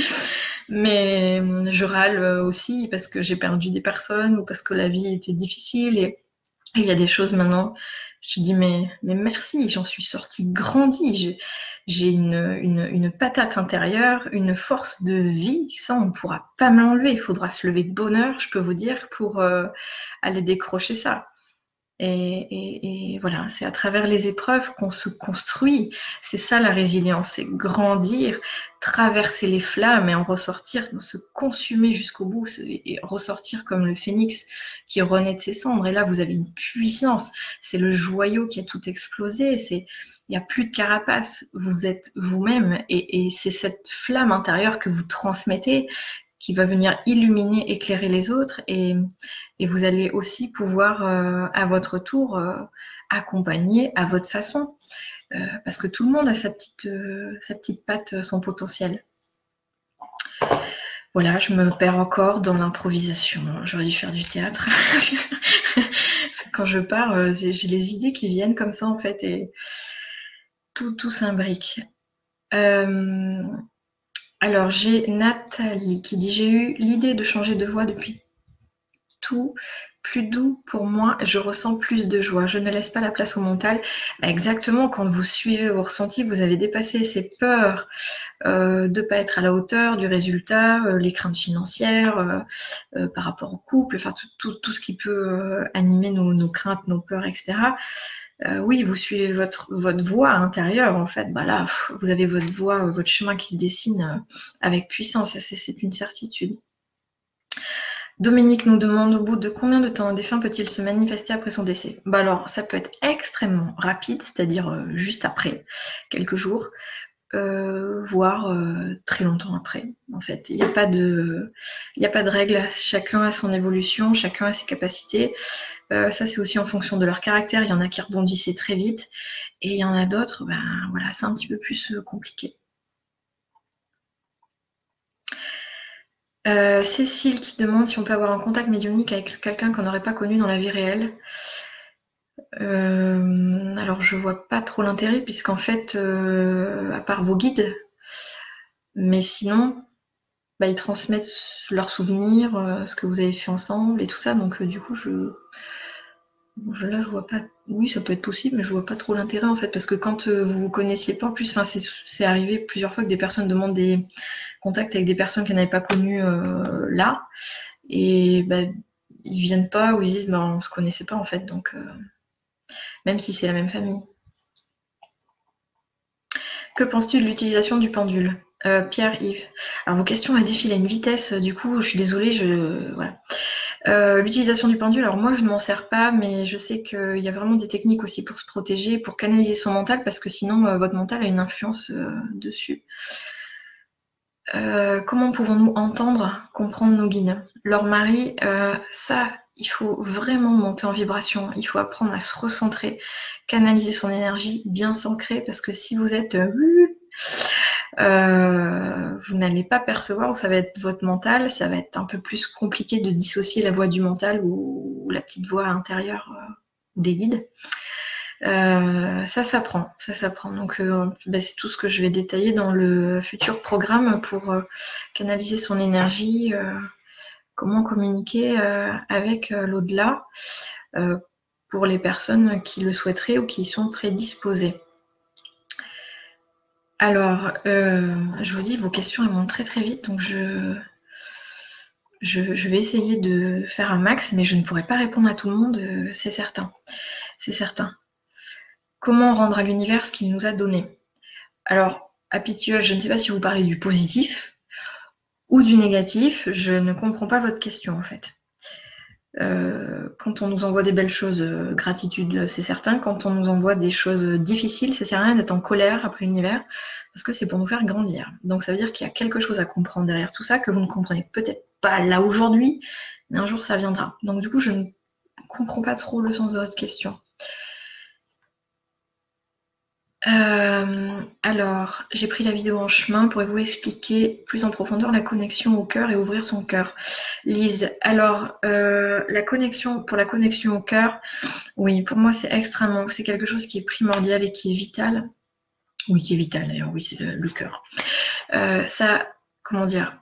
Mais je râle aussi parce que j'ai perdu des personnes ou parce que la vie était difficile. Et il y a des choses maintenant, je dis mais, mais merci, j'en suis sortie grandie. J'ai une, une, patate intérieure, une force de vie. Ça, on ne pourra pas m'enlever. Il faudra se lever de bonheur, je peux vous dire, pour euh, aller décrocher ça. Et, voilà, c'est à travers les épreuves qu'on se construit. C'est ça la résilience, c'est grandir, traverser les flammes et en ressortir, se consumer jusqu'au bout et ressortir comme le phénix qui renaît de ses cendres. Et là, vous avez une puissance. C'est le joyau qui a tout explosé. C'est Il n'y a plus de carapace. Vous êtes vous-même et, c'est cette flamme intérieure que vous transmettez qui va venir illuminer, éclairer les autres et, vous allez aussi pouvoir euh, à votre tour euh, accompagner à votre façon. Euh, parce que tout le monde a sa petite, patte, son potentiel. Voilà, je me perds encore dans l'improvisation. J'aurais dû faire du théâtre. quand je pars, j'ai les idées qui viennent comme ça en fait et tout, tout s'imbrique. Alors j'ai Nathalie qui dit j'ai eu l'idée de changer de voix depuis tout plus doux pour moi, je ressens plus de joie. Je ne laisse pas la place au mental. Exactement, quand vous suivez vos ressentis, vous avez dépassé ces peurs euh, de ne pas être à la hauteur du résultat, euh, les craintes financières euh, par rapport au couple, enfin tout, tout, ce qui peut animer nos, craintes, nos peurs, etc. oui, vous suivez votre, votre voie intérieure, en fait. Bah là, vous avez votre voie, votre chemin qui se dessine avec puissance, c'est une certitude. Dominique nous demande au bout de combien de temps un défunt peut-il se manifester après son décès? Bah Alors, ça peut être extrêmement rapide, c'est-à-dire euh, juste après, quelques jours, euh, voire euh, très longtemps après. En fait, il n'y a pas de, il a pas de règle. Chacun a son évolution, chacun a ses capacités. ça, c'est aussi en fonction de leur caractère. Il y en a qui rebondissaient très vite, et il y en a d'autres, ben voilà, c'est un petit peu plus compliqué. Euh, Cécile qui demande si on peut avoir un contact médiumnique avec quelqu'un qu'on n'aurait pas connu dans la vie réelle. Euh, alors je vois pas trop l'intérêt puisqu'en fait, euh, à part vos guides, mais sinon, bah, ils transmettent leurs souvenirs, ce que vous avez fait ensemble et tout ça. Donc du coup, je, je là je vois pas. Oui, ça peut être possible, mais je vois pas trop l'intérêt en fait parce que quand vous vous connaissiez pas, en plus, enfin c'est arrivé plusieurs fois que des personnes demandent des contact avec des personnes qu'elles n'avaient pas connues euh, là. Et bah, ils viennent pas ou ils disent bah, on se connaissait pas en fait. Donc, euh, même si c'est la même famille. Que penses-tu de l'utilisation du pendule? Euh, Pierre-Yves. Alors vos questions elles défilent à une vitesse, du coup je suis désolée, je. Voilà. L'utilisation du pendule, alors moi je ne m'en sers pas, mais je sais qu'il y a vraiment des techniques aussi pour se protéger, pour canaliser son mental, parce que sinon votre mental a une influence dessus. Euh, comment pouvons-nous entendre, comprendre nos guides? Leur mari, euh, ça, il faut vraiment monter en vibration. Il faut apprendre à se recentrer, canaliser son énergie, bien s'ancrer, parce que si vous êtes euh, vous n'allez pas percevoir, ça va être votre mental, ça va être un peu plus compliqué de dissocier la voix du mental ou, la petite voix intérieure des guides. Euh, ça s'apprend, ça s'apprend. Donc euh, bah, c'est tout ce que je vais détailler dans le futur programme pour euh, canaliser son énergie, comment communiquer avec l'au-delà pour les personnes qui le souhaiteraient ou qui sont prédisposées. Alors, je vous dis, vos questions elles montent très très vite, donc je, vais essayer de faire un max, mais je ne pourrai pas répondre à tout le monde, c'est certain. C'est certain. Comment rendre à l'univers ce qu'il nous a donné? Alors, à je ne sais pas si vous parlez du positif ou du négatif. Je ne comprends pas votre question en fait. Euh, quand on nous envoie des belles choses, euh, gratitude, c'est certain. Quand on nous envoie des choses difficiles, ça sert à rien d'être en colère après l'univers, parce que c'est pour nous faire grandir. Donc ça veut dire qu'il y a quelque chose à comprendre derrière tout ça que vous ne comprenez peut-être pas là aujourd'hui, mais un jour ça viendra. Donc du coup, je ne comprends pas trop le sens de votre question. Euh, alors, j'ai pris la vidéo en chemin. pour vous expliquer plus en profondeur la connexion au cœur et ouvrir son cœur Lise, alors, euh, la connexion, pour la connexion au cœur, oui, pour moi, c'est extrêmement, c'est quelque chose qui est primordial et qui est vital. Oui, qui est vital d'ailleurs, oui, c'est le, cœur. Euh, ça, comment dire,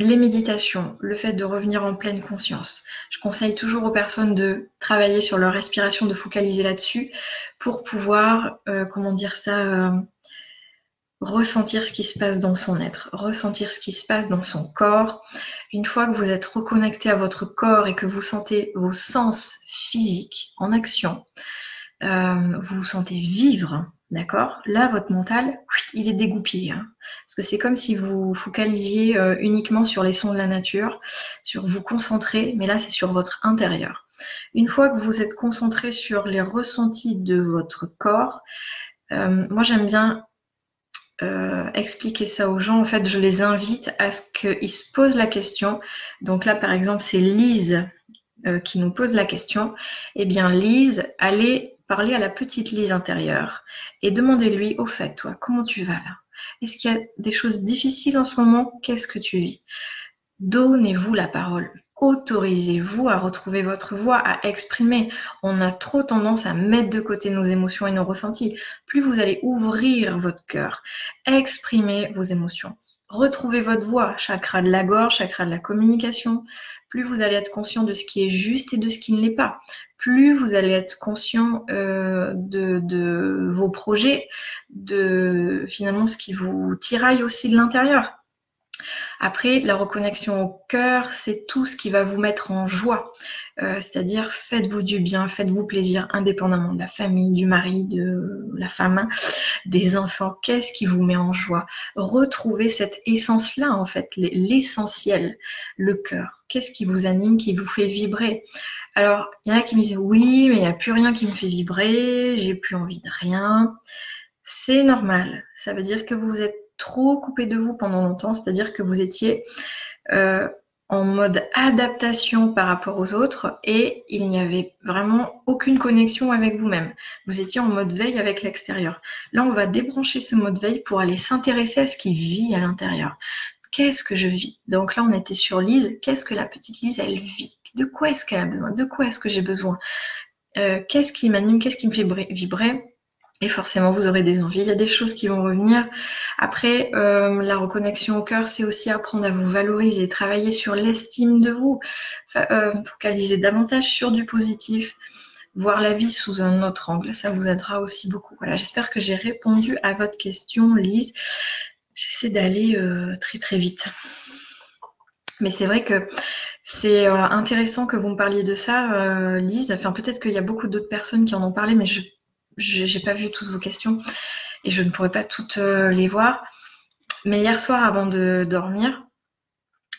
les méditations, le fait de revenir en pleine conscience. Je conseille toujours aux personnes de travailler sur leur respiration, de focaliser là-dessus pour pouvoir, euh, comment dire ça, euh, ressentir ce qui se passe dans son être, ressentir ce qui se passe dans son corps. Une fois que vous êtes reconnecté à votre corps et que vous sentez vos sens physiques en action, euh, vous vous sentez vivre, D'accord? Là, votre mental, il est dégoupillé. Hein. parce que c'est comme si vous focalisiez euh, uniquement sur les sons de la nature, sur vous concentrer, mais là, c'est sur votre intérieur. Une fois que vous êtes concentré sur les ressentis de votre corps, Euh, moi, j'aime bien euh, expliquer ça aux gens. En fait, je les invite à ce qu'ils se posent la question. Donc là, par exemple, c'est Lise qui nous pose la question. Eh bien, Lise, allez parler à la petite Lise intérieure et demandez-lui, au fait, toi, comment tu vas là? Est-ce qu'il y a des choses difficiles en ce moment? Qu'est-ce que tu vis? Donnez-vous la parole. Autorisez-vous à retrouver votre voix, à exprimer. On a trop tendance à mettre de côté nos émotions et nos ressentis. Plus vous allez ouvrir votre cœur, exprimer vos émotions. Retrouvez votre voix, chakra de la gorge, chakra de la communication. Plus vous allez être conscient de ce qui est juste et de ce qui ne l'est pas. Plus vous allez être conscient euh, de, de vos projets, de finalement ce qui vous tiraille aussi de l'intérieur. Après, la reconnexion au cœur, c'est tout ce qui va vous mettre en joie. Euh, c'est-à-dire, faites-vous du bien, faites-vous plaisir, indépendamment de la famille, du mari, de la femme, des enfants. Qu'est-ce qui vous met en joie? Retrouvez cette essence-là, en fait, l'essentiel, le cœur. Qu'est-ce qui vous anime, qui vous fait vibrer? Alors, il y en a qui me disent, oui, mais il n'y a plus rien qui me fait vibrer, j'ai plus envie de rien. C'est normal. Ça veut dire que vous êtes trop coupé de vous pendant longtemps, c'est-à-dire que vous étiez euh, mode adaptation par rapport aux autres et il n'y avait vraiment aucune connexion avec vous-même. Vous étiez en mode veille avec l'extérieur. Là, on va débrancher ce mode veille pour aller s'intéresser à ce qui vit à l'intérieur. Qu'est-ce que je vis? Donc là, on était sur Lise. Qu'est-ce que la petite Lise, elle vit? De quoi est-ce qu'elle a besoin? De quoi est-ce que j'ai besoin? Euh, Qu'est-ce qui m'anime? Qu'est-ce qui me fait vibrer? Et forcément, vous aurez des envies. Il y a des choses qui vont revenir. Après, euh, la reconnexion au cœur, c'est aussi apprendre à vous valoriser, travailler sur l'estime de vous, euh, focaliser davantage sur du positif, voir la vie sous un autre angle. Ça vous aidera aussi beaucoup. Voilà, j'espère que j'ai répondu à votre question, Lise. J'essaie d'aller euh, très très vite. Mais c'est vrai que c'est intéressant que vous me parliez de ça, Lise. Enfin, peut-être qu'il y a beaucoup d'autres personnes qui en ont parlé, mais je j'ai pas vu toutes vos questions et je ne pourrais pas toutes euh, les voir. Mais hier soir, avant de dormir,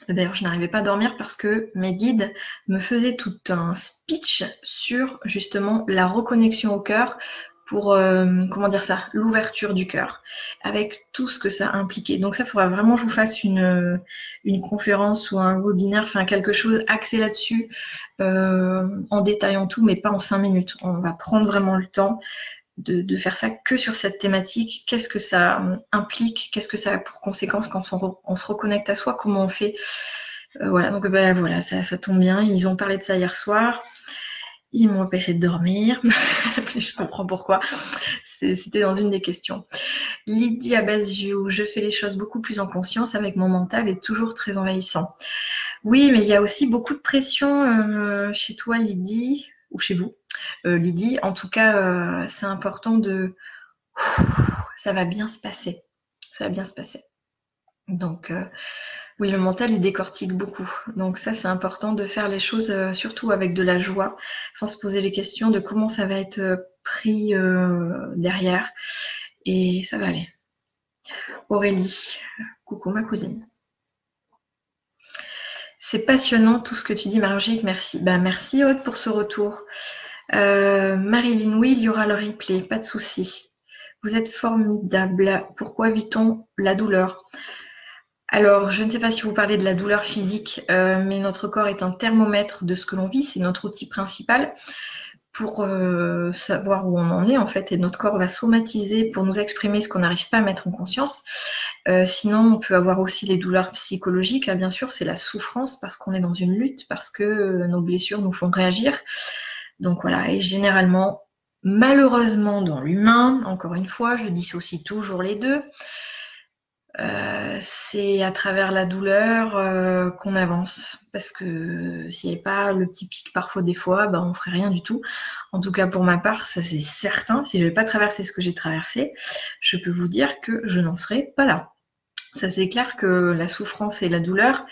d'ailleurs, je n'arrivais pas à dormir parce que mes guides me faisaient tout un speech sur justement la reconnexion au cœur pour, euh, comment dire ça, l'ouverture du cœur, avec tout ce que ça impliquait. Donc ça, il faudra vraiment que je vous fasse une, une conférence ou un webinaire, enfin quelque chose axé là-dessus, euh, en détaillant tout, mais pas en cinq minutes. On va prendre vraiment le temps de, de faire ça que sur cette thématique. Qu'est-ce que ça implique? Qu'est-ce que ça a pour conséquence quand on, se reconnecte à soi? Comment on fait? Euh, Voilà, donc ben, voilà, ça tombe bien. Ils ont parlé de ça hier soir. Ils m'ont empêché de dormir. je comprends pourquoi. C'était dans une des questions. Lydie Abaziou, je fais les choses beaucoup plus en conscience avec mon mental et toujours très envahissant. Oui, mais il y a aussi beaucoup de pression euh, chez toi, Lydie, ou chez vous, euh, Lydie. En tout cas, euh, c'est important de. Ça va bien se passer. Ça va bien se passer. Donc, oui, le mental, il décortique beaucoup. Donc ça, c'est important de faire les choses euh, surtout avec de la joie, sans se poser les questions de comment ça va être euh, pris euh, derrière. Et ça va aller. Aurélie, coucou ma cousine. C'est passionnant tout ce que tu dis, Margique, merci. Ben, merci Aude pour ce retour. Marilyn, oui, il y aura le replay, pas de souci. Vous êtes formidable. Pourquoi vit-on la douleur? Alors, je ne sais pas si vous parlez de la douleur physique, euh, mais notre corps est un thermomètre de ce que l'on vit, c'est notre outil principal pour euh, savoir où on en est en fait, et notre corps va somatiser pour nous exprimer ce qu'on n'arrive pas à mettre en conscience. Euh, sinon, on peut avoir aussi les douleurs psychologiques, hein, bien sûr, c'est la souffrance parce qu'on est dans une lutte, parce que nos blessures nous font réagir. Donc voilà, et généralement, malheureusement dans l'humain, encore une fois, je dissocie toujours les deux, euh, c'est à travers la douleur euh, qu'on avance. Parce que s'il n'y avait pas le petit pic parfois des fois, ben, on ferait rien du tout. En tout cas pour ma part, ça c'est certain. Si je n'avais pas traversé ce que j'ai traversé, je peux vous dire que je n'en serais pas là. Ça c'est clair que la souffrance et la douleur,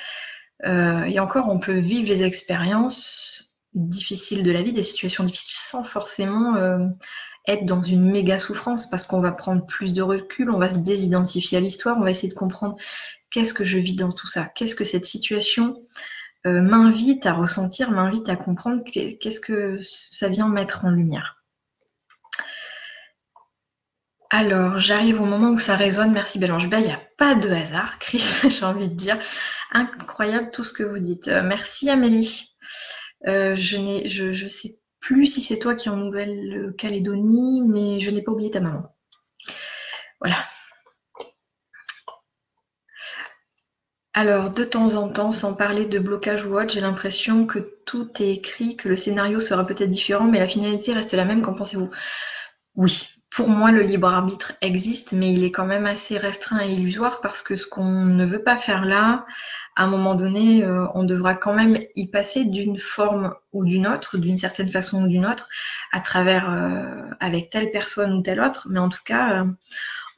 euh, et encore on peut vivre les expériences difficiles de la vie, des situations difficiles sans forcément être dans une méga souffrance parce qu'on va prendre plus de recul, on va se désidentifier à l'histoire, on va essayer de comprendre qu'est-ce que je vis dans tout ça, qu'est-ce que cette situation euh, m'invite à ressentir, m'invite à comprendre, qu'est-ce que ça vient mettre en lumière. Alors, j'arrive au moment où ça résonne. Merci Bélange. Ben, il n'y a pas de hasard, Chris, j'ai envie de dire. Incroyable tout ce que vous dites. Euh, merci Amélie. Euh, je ne je, sais plus si c'est toi qui es en Nouvelle-Calédonie, mais je n'ai pas oublié ta maman. Voilà. Alors, de temps en temps, sans parler de blocage ou autre, j'ai l'impression que tout est écrit, que le scénario sera peut-être différent, mais la finalité reste la même. Qu'en pensez-vous? Oui, pour moi, le libre arbitre existe, mais il est quand même assez restreint et illusoire parce que ce qu'on ne veut pas faire là, à un moment donné, euh, on devra quand même y passer d'une forme ou d'une autre, d'une certaine façon ou d'une autre, à travers euh, avec telle personne ou telle autre. Mais en tout cas, euh,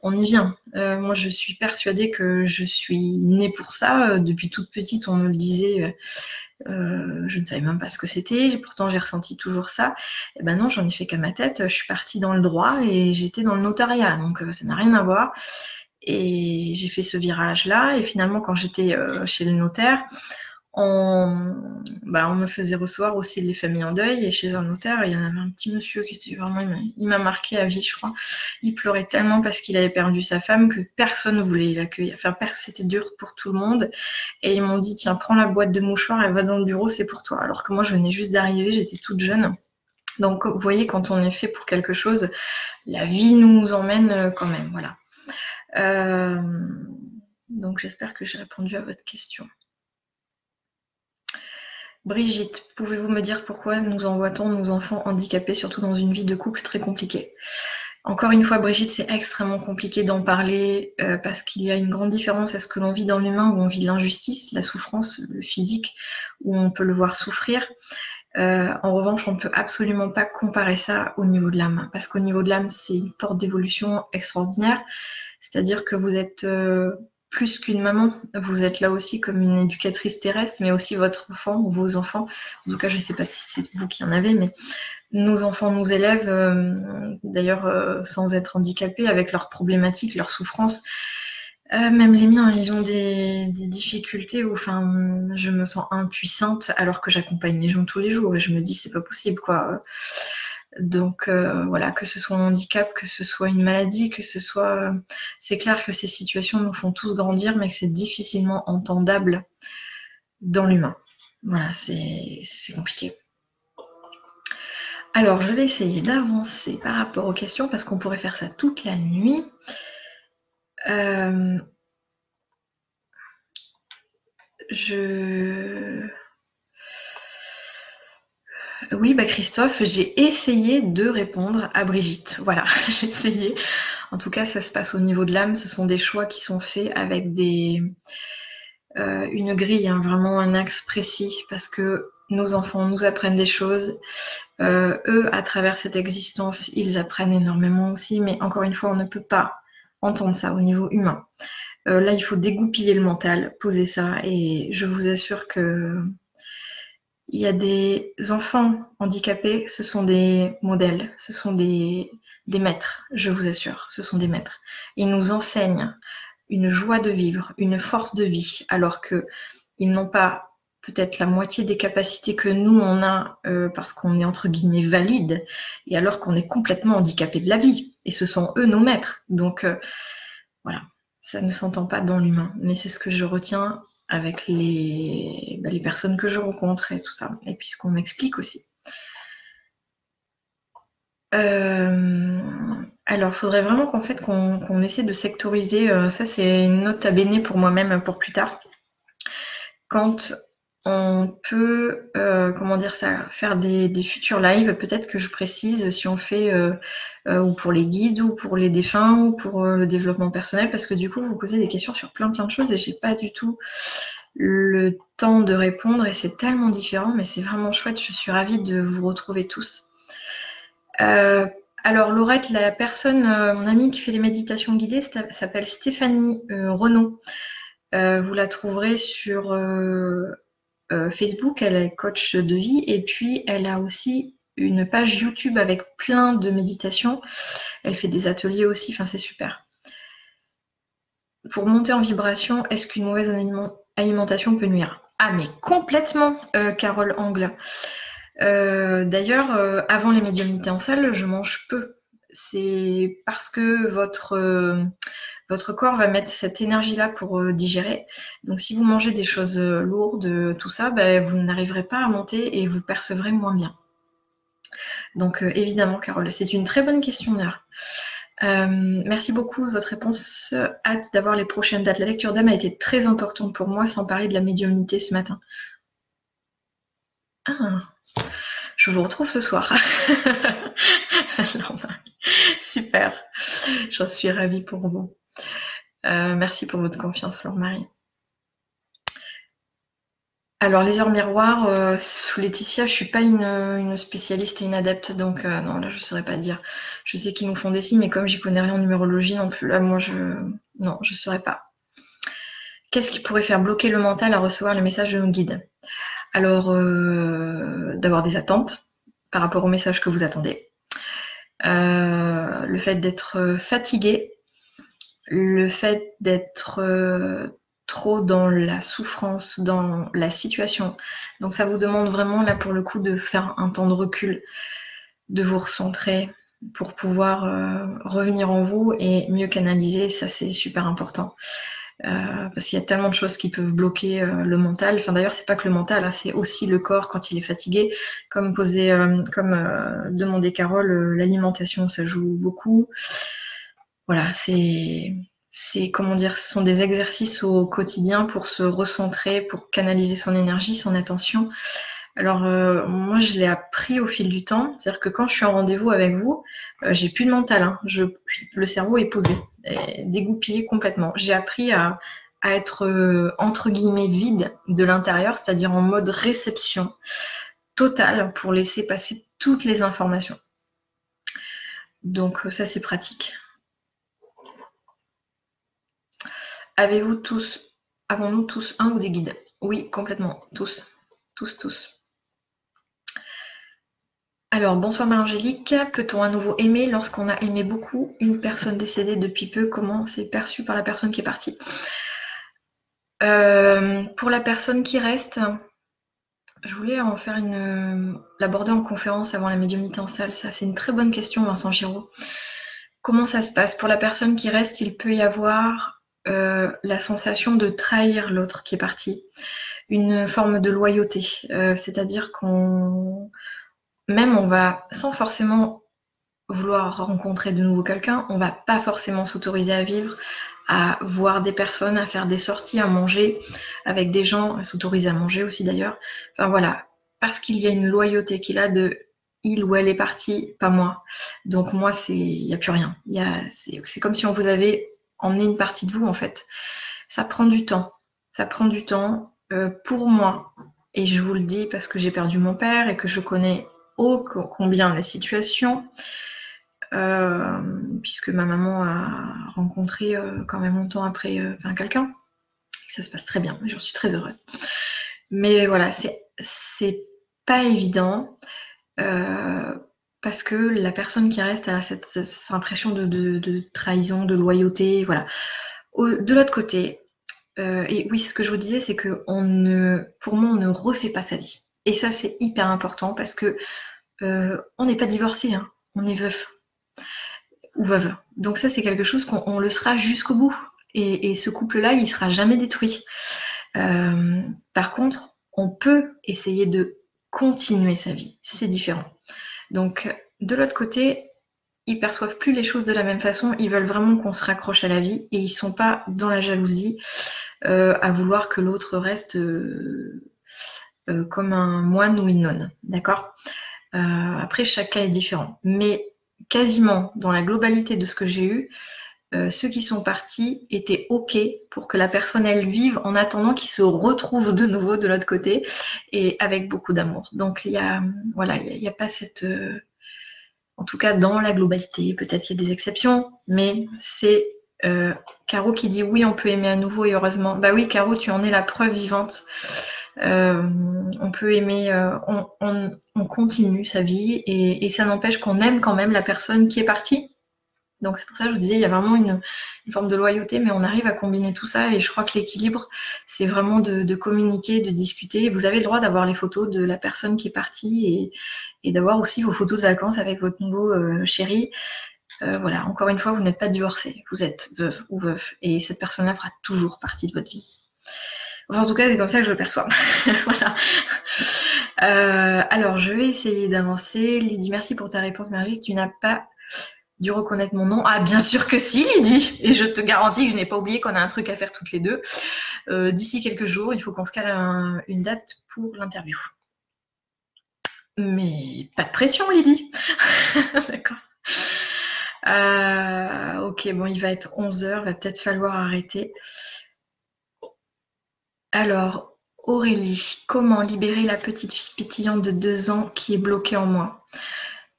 on y vient. moi, je suis persuadée que je suis née pour ça. Depuis toute petite, on me le disait je ne savais même pas ce que c'était, pourtant j'ai ressenti toujours ça. Et ben non, j'en ai fait qu'à ma tête. Je suis partie dans le droit et j'étais dans le notariat, donc ça n'a rien à voir. Et j'ai fait ce virage-là. Et finalement, quand j'étais euh, chez le notaire, on, bah, on me faisait recevoir aussi les familles en deuil. Et chez un notaire, il y en avait un petit monsieur qui était vraiment, il m'a marqué à vie, je crois. Il pleurait tellement parce qu'il avait perdu sa femme que personne ne voulait l'accueillir. Enfin, c'était dur pour tout le monde. Et ils m'ont dit, tiens, prends la boîte de mouchoirs et va dans le bureau, c'est pour toi. Alors que moi, je venais juste d'arriver, j'étais toute jeune. Donc, vous voyez, quand on est fait pour quelque chose, la vie nous emmène euh, quand même. Voilà. Euh, donc, j'espère que j'ai répondu à votre question. Brigitte, pouvez-vous me dire pourquoi nous envoie-t-on nos enfants handicapés, surtout dans une vie de couple très compliquée? Encore une fois, Brigitte, c'est extrêmement compliqué d'en parler euh, parce qu'il y a une grande différence à ce que l'on vit dans l'humain, où on vit l'injustice, la souffrance, le physique, où on peut le voir souffrir. Euh, en revanche, on ne peut absolument pas comparer ça au niveau de l'âme, parce qu'au niveau de l'âme, c'est une porte d'évolution extraordinaire. C'est-à-dire que vous êtes euh, plus qu'une maman. Vous êtes là aussi comme une éducatrice terrestre, mais aussi votre enfant ou vos enfants. En tout cas, je ne sais pas si c'est vous qui en avez, mais nos enfants nous élèvent, euh, d'ailleurs euh, sans être handicapés, avec leurs problématiques, leurs souffrances. Même les miens, ils ont des, des, difficultés où enfin, je me sens impuissante alors que j'accompagne les gens tous les jours et je me dis c'est pas possible quoi. Donc euh, voilà, que ce soit un handicap, que ce soit une maladie, que ce soit... C'est clair que ces situations nous font tous grandir, mais que c'est difficilement entendable dans l'humain. Voilà, c'est compliqué. Alors, je vais essayer d'avancer par rapport aux questions parce qu'on pourrait faire ça toute la nuit. Euh, je... Oui, bah Christophe, j'ai essayé de répondre à Brigitte. Voilà, j'ai essayé. En tout cas, ça se passe au niveau de l'âme. Ce sont des choix qui sont faits avec des, euh, une grille, hein, vraiment un axe précis, parce que nos enfants nous apprennent des choses. Euh, eux, à travers cette existence, ils apprennent énormément aussi, mais encore une fois, on ne peut pas entendre ça au niveau humain. Euh, là, il faut dégoupiller le mental, poser ça, et je vous assure que il y a des enfants handicapés, ce sont des modèles, ce sont des, des maîtres, je vous assure, ce sont des maîtres. Ils nous enseignent une joie de vivre, une force de vie, alors que ils n'ont pas peut-être la moitié des capacités que nous on a euh, parce qu'on est entre guillemets valide, et alors qu'on est complètement handicapé de la vie. Et ce sont eux nos maîtres. Donc euh, voilà, ça ne s'entend pas dans l'humain, mais c'est ce que je retiens avec les, bah, les personnes que je rencontre et tout ça, et puis ce qu'on m'explique aussi. Euh, alors, il faudrait vraiment qu'en fait qu'on essaie de sectoriser. Euh, ça, c'est une note à béné pour moi-même pour plus tard. Quand on peut, euh, comment dire ça, faire des, futurs lives. Peut-être que je précise si on fait euh, euh, ou pour les guides ou pour les défunts ou pour le développement personnel, parce que du coup vous posez des questions sur plein plein de choses et j'ai pas du tout le temps de répondre et c'est tellement différent, mais c'est vraiment chouette. Je suis ravie de vous retrouver tous. alors Laurette, la personne, mon amie qui fait les méditations guidées, s'appelle Stéphanie Renaud. vous la trouverez sur Facebook, elle est coach de vie et puis elle a aussi une page YouTube avec plein de méditations. Elle fait des ateliers aussi, enfin c'est super. Pour monter en vibration, est-ce qu'une mauvaise alimentation peut nuire? Ah mais complètement, euh, Carole Angle. Euh, d'ailleurs, avant les médiumnités en salle, je mange peu. c'est parce que votre, votre corps va mettre cette énergie-là pour digérer. Donc si vous mangez des choses lourdes, tout ça, ben, vous n'arriverez pas à monter et vous percevrez moins bien. Donc évidemment, Carole, c'est une très bonne question. Euh, merci beaucoup de votre réponse. Hâte d'avoir les prochaines dates. La lecture d'âme a été très importante pour moi, sans parler de la médiumnité ce matin. Ah, je vous retrouve ce soir. Super. J'en suis ravie pour vous. Euh, merci pour votre confiance, Laure-Marie. Alors, les heures miroirs, euh, sous Laetitia, je suis pas une, spécialiste et une adepte, donc euh, non, là, je saurais pas dire. Je sais qu'ils nous font des signes, mais comme j'y connais rien en numérologie non plus, là, moi, je non, je saurais pas. Qu'est-ce qui pourrait faire bloquer le mental à recevoir le message de nos guides? Alors, d'avoir des attentes par rapport au message que vous attendez. le fait d'être fatigué, le fait d'être trop dans la souffrance, dans la situation. Donc ça vous demande vraiment là pour le coup de faire un temps de recul, de vous recentrer pour pouvoir euh, revenir en vous et mieux canaliser. Ça c'est super important. Euh, parce qu'il y a tellement de choses qui peuvent bloquer euh, le mental. Enfin d'ailleurs c'est pas que le mental, hein, c'est aussi le corps quand il est fatigué. Comme posé, comme demandait Carole, l'alimentation ça joue beaucoup. Voilà, c'est c'est comment dire, ce sont des exercices au quotidien pour se recentrer, pour canaliser son énergie, son attention. Alors euh, moi je l'ai appris au fil du temps, c'est-à-dire que quand je suis en rendez-vous avec vous, euh, j'ai plus de mental, hein. je, le cerveau est posé, dégoupillé complètement. J'ai appris à, être euh, entre guillemets vide de l'intérieur, c'est-à-dire en mode réception totale pour laisser passer toutes les informations. Donc ça c'est pratique. Avez-vous tous, avons-nous tous un ou des guides? Oui, complètement, tous, tous, tous. Alors, bonsoir Marie-Angélique. Peut-on à nouveau aimer lorsqu'on a aimé beaucoup une personne décédée depuis peu? Comment c'est perçu par la personne qui est partie? Euh, Pour la personne qui reste, je voulais en faire une, l'aborder en conférence avant la médiumnité en salle. Ça, c'est une très bonne question, Vincent Giraud. Comment ça se passe? Pour la personne qui reste, il peut y avoir euh, la sensation de trahir l'autre qui est parti, une forme de loyauté, euh, c'est-à-dire qu'on même on va sans forcément vouloir rencontrer de nouveau quelqu'un, on va pas forcément s'autoriser à vivre, à voir des personnes, à faire des sorties, à manger avec des gens, s'autoriser à manger aussi d'ailleurs. Enfin voilà, parce qu'il y a une loyauté qu'il a de il ou elle est parti, pas moi. Donc moi, il n'y a plus rien. C'est comme si on vous avait emmener une partie de vous en fait. Ça prend du temps. Ça prend du temps euh, pour moi. Et je vous le dis parce que j'ai perdu mon père et que je connais ô combien la situation. Euh, puisque ma maman a rencontré euh, quand même longtemps après quelqu'un. Ça se passe très bien, j'en suis très heureuse. Mais voilà, c'est pas évident parce que la personne qui reste a cette, impression de, trahison, de loyauté, voilà. de l'autre côté, euh, et oui, ce que je vous disais, c'est que pour moi, on ne refait pas sa vie. Et ça, c'est hyper important parce que euh, on n'est pas divorcé, hein. on est veuf ou veuve. Donc ça, c'est quelque chose qu'on le sera jusqu'au bout. Et, ce couple-là, il sera jamais détruit. Euh, par contre, on peut essayer de continuer sa vie. C'est différent. Donc, de l'autre côté, ils perçoivent plus les choses de la même façon. Ils veulent vraiment qu'on se raccroche à la vie et ils sont pas dans la jalousie euh, à vouloir que l'autre reste euh, euh, comme un moine ou une nonne. D'accord? Après, chaque cas est différent. Mais quasiment dans la globalité de ce que j'ai eu, ceux qui sont partis étaient OK pour que la personne elle vive en attendant qu'ils se retrouvent de nouveau de l'autre côté et avec beaucoup d'amour. Donc il y a voilà, il n'y a, pas cette en tout cas dans la globalité, peut-être qu'il y a des exceptions, mais c'est euh, Caro qui dit oui, on peut aimer à nouveau et heureusement. Bah oui, Caro, tu en es la preuve vivante. Euh, on peut aimer, euh, on, continue sa vie et ça n'empêche qu'on aime quand même la personne qui est partie donc c'est pour ça que je vous disais, il y a vraiment une, forme de loyauté, mais on arrive à combiner tout ça et je crois que l'équilibre, c'est vraiment de, communiquer, de discuter. Vous avez le droit d'avoir les photos de la personne qui est partie et, d'avoir aussi vos photos de vacances avec votre nouveau euh, chéri. voilà, encore une fois, vous n'êtes pas divorcé, vous êtes veuve ou veuf, et cette personne-là fera toujours partie de votre vie. Enfin, en tout cas, c'est comme ça que je le perçois. voilà. alors, je vais essayer d'avancer. Lydie, merci pour ta réponse merveilleuse. Tu n'as pas dû reconnaître mon nom Ah, bien sûr que si, Lydie. Et je te garantis que je n'ai pas oublié qu'on a un truc à faire toutes les deux. Euh, d'ici quelques jours, il faut qu'on se cale une date pour l'interview. Mais pas de pression, Lydie. D'accord. Euh, ok, bon, il va être 11h, va peut-être falloir arrêter. Alors, Aurélie, comment libérer la petite fille pétillante de deux ans qui est bloquée en moi?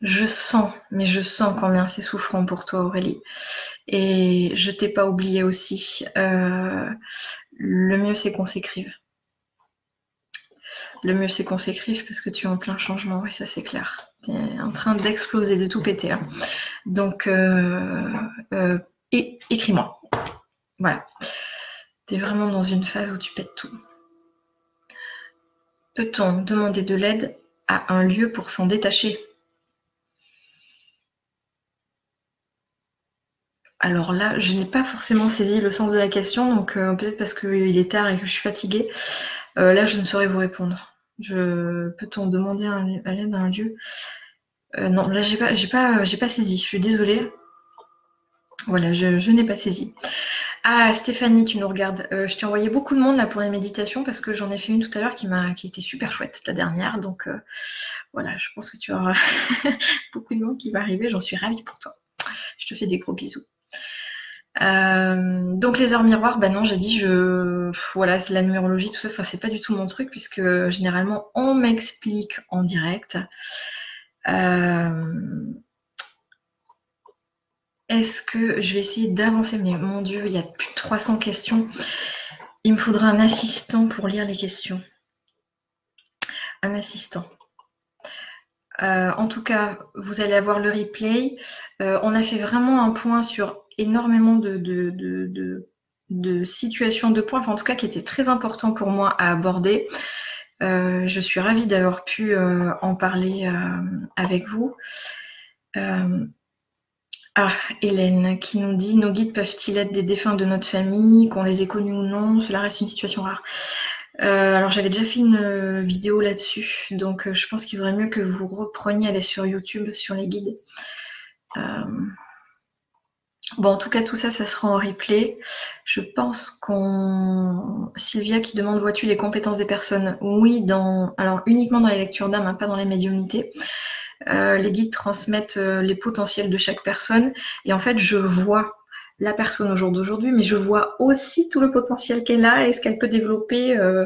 Je sens, mais je sens combien c'est souffrant pour toi, Aurélie. Et je t'ai pas oublié aussi. Euh, le mieux, c'est qu'on s'écrive. Le mieux, c'est qu'on s'écrive parce que tu es en plein changement, oui, ça c'est clair. Tu es en train d'exploser, de tout péter. Hein. Donc, euh, euh, écris-moi. Voilà. Tu es vraiment dans une phase où tu pètes tout. Peut-on demander de l'aide à un lieu pour s'en détacher? Alors là, je n'ai pas forcément saisi le sens de la question, donc euh, peut-être parce qu'il est tard et que je suis fatiguée. Euh, là, je ne saurais vous répondre. Je peut-on demander à l'aide à un lieu? Euh, Non, là, j'ai pas, pas saisi. Je suis désolée. Voilà, je, n'ai pas saisi. Ah, Stéphanie, tu nous regardes. je t'ai envoyé beaucoup de monde là pour les méditations parce que j'en ai fait une tout à l'heure qui m'a, qui était super chouette, la dernière. Donc voilà, je pense que tu auras beaucoup de monde qui va arriver. J'en suis ravie pour toi. Je te fais des gros bisous. Euh, donc les heures miroirs, bah non, j'ai dit je voilà, c'est la numérologie, tout ça, enfin c'est pas du tout mon truc puisque généralement on m'explique en direct. Euh, est-ce que je vais essayer d'avancer? Mais mon Dieu, il y a plus de 300 questions. Il me faudra un assistant pour lire les questions. Un assistant. Euh, en tout cas, vous allez avoir le replay. on a fait vraiment un point sur énormément de, situations, de points, enfin, en tout cas qui étaient très importants pour moi à aborder. Euh, je suis ravie d'avoir pu euh, en parler euh, avec vous. ah, Hélène qui nous dit Nos guides peuvent-ils être des défunts de notre famille, qu'on les ait connus ou non? Cela reste une situation rare. alors j'avais déjà fait une vidéo là-dessus, donc je pense qu'il vaudrait mieux que vous repreniez, aller sur YouTube, sur les guides. Bon, en tout cas, tout ça, ça sera en replay. Je pense qu'on. Sylvia qui demande vois-tu les compétences des personnes? Oui, dans. Alors uniquement dans les lectures d'âme, hein, pas dans les médiumnités. Euh, les guides transmettent euh, les potentiels de chaque personne. Et en fait, je vois la personne au jour d'aujourd'hui, mais je vois aussi tout le potentiel qu'elle a et ce qu'elle peut développer euh,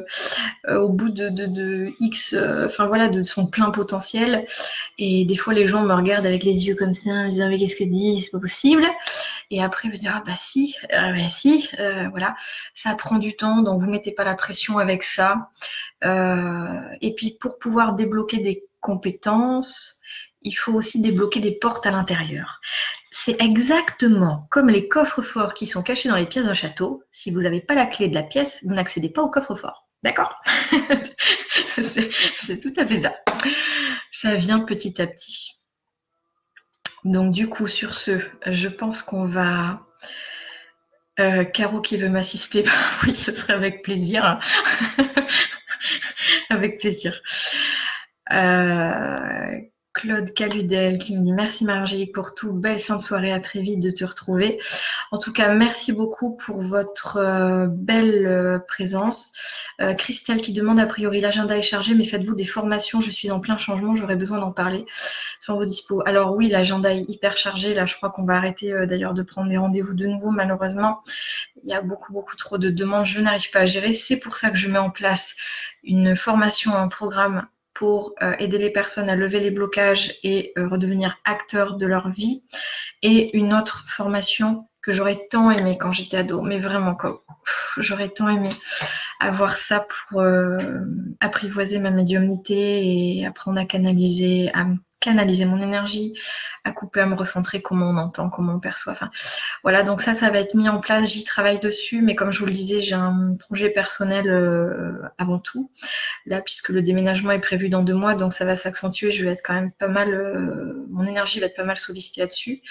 euh, au bout de, de, X, euh, enfin voilà, de son plein potentiel. Et des fois, les gens me regardent avec les yeux comme ça, me disant mais qu'est-ce que dit, c'est pas possible. Et après, je me dis ah bah si, bah si, voilà, ça prend du temps, donc vous mettez pas la pression avec ça. et puis pour pouvoir débloquer des compétences, il faut aussi débloquer des portes à l'intérieur. C'est exactement comme les coffres forts qui sont cachés dans les pièces d'un château. Si vous n'avez pas la clé de la pièce, vous n'accédez pas au coffre fort. D'accord C'est tout à fait ça. Ça vient petit à petit. Donc du coup, sur ce, je pense qu'on va... Euh, Caro qui veut m'assister, oui, ce serait avec plaisir. avec plaisir. Euh, Claude Caludel qui me dit merci Marie-Angélique pour tout. Belle fin de soirée, à très vite de te retrouver. En tout cas, merci beaucoup pour votre euh, belle euh, présence. Euh, Christelle qui demande a priori l'agenda est chargé, mais faites-vous des formations Je suis en plein changement, j'aurais besoin d'en parler sur vos dispos. Alors oui, l'agenda est hyper chargé. Là, je crois qu'on va arrêter d'ailleurs de prendre des rendez-vous de nouveau, malheureusement. Il y a beaucoup, beaucoup trop de demandes. Je n'arrive pas à gérer. C'est pour ça que je mets en place une formation, un programme pour euh, aider les personnes à lever les blocages et euh, redevenir acteurs de leur vie. Et une autre formation que j'aurais tant aimé quand j'étais ado, mais vraiment, j'aurais tant aimé avoir ça pour euh, apprivoiser ma médiumnité et apprendre à canaliser, à canaliser mon énergie, à couper, à me recentrer, comment on entend, comment on perçoit. Enfin, voilà, donc ça, ça va être mis en place. J'y travaille dessus, mais comme je vous le disais, j'ai un projet personnel euh, avant tout. Là, puisque le déménagement est prévu dans deux mois, donc ça va s'accentuer. Je vais être quand même pas mal, euh, mon énergie va être pas mal sollicitée là-dessus.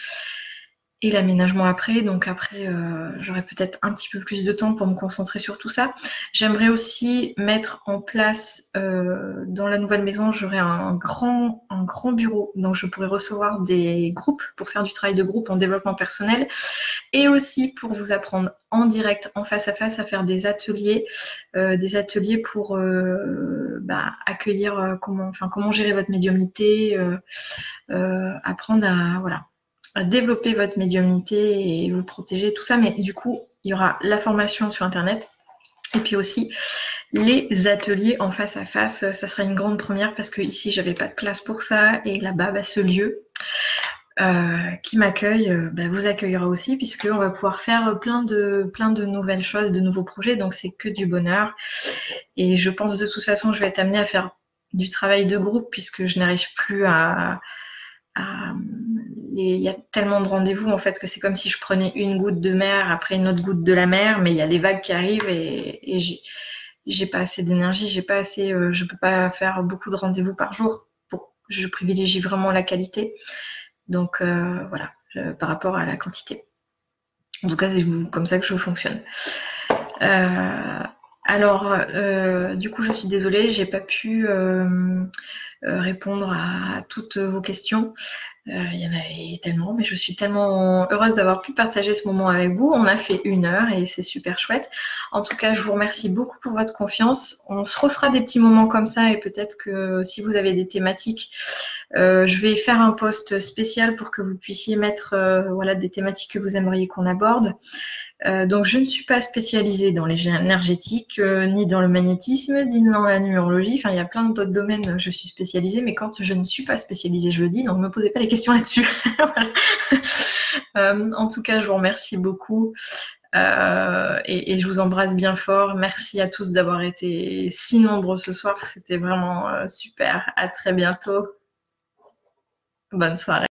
Et l'aménagement après. Donc après, euh, j'aurai peut-être un petit peu plus de temps pour me concentrer sur tout ça. J'aimerais aussi mettre en place euh, dans la nouvelle maison, j'aurai un grand, un grand bureau. Donc je pourrai recevoir des groupes pour faire du travail de groupe en développement personnel et aussi pour vous apprendre en direct, en face à face, à faire des ateliers, euh, des ateliers pour bah, accueillir comment, enfin comment gérer votre médiumnité, apprendre à voilà développer votre médiumnité et vous protéger, tout ça. Mais du coup, il y aura la formation sur Internet et puis aussi les ateliers en face à face. Ça sera une grande première parce que ici, j'avais pas de place pour ça et là-bas, bah, ce lieu. Euh, qui m'accueille euh, bah, vous accueillera aussi puisqu'on va pouvoir faire plein de, plein de nouvelles choses, de nouveaux projets, donc c'est que du bonheur. Et je pense de toute façon, je vais être amenée à faire du travail de groupe puisque je n'arrive plus à, il y a tellement de rendez-vous en fait que c'est comme si je prenais une goutte de mer après une autre goutte de la mer, mais il y a des vagues qui arrivent et, j'ai pas assez d'énergie, j'ai pas assez, euh, je peux pas faire beaucoup de rendez-vous par jour. Pour, je privilégie vraiment la qualité. Donc euh, voilà, par rapport à la quantité. En tout cas, c'est comme ça que je fonctionne. Euh, alors, du coup, je suis désolée, j'ai pas pu répondre à toutes vos questions. Euh, il y en avait tellement, mais je suis tellement heureuse d'avoir pu partager ce moment avec vous. On a fait une heure et c'est super chouette. En tout cas, je vous remercie beaucoup pour votre confiance. On se refera des petits moments comme ça et peut-être que si vous avez des thématiques, euh, je vais faire un post spécial pour que vous puissiez mettre euh, voilà, des thématiques que vous aimeriez qu'on aborde. Euh, donc, je ne suis pas spécialisée dans les énergétiques, euh, ni dans le magnétisme, ni dans la numérologie. Enfin, il y a plein d'autres domaines où je suis spécialisée, mais quand je ne suis pas spécialisée, je le dis, donc ne me posez pas les questions là-dessus. euh, en tout cas, je vous remercie beaucoup. Et, et, je vous embrasse bien fort. Merci à tous d'avoir été si nombreux ce soir. C'était vraiment super. À très bientôt. Bonne soirée.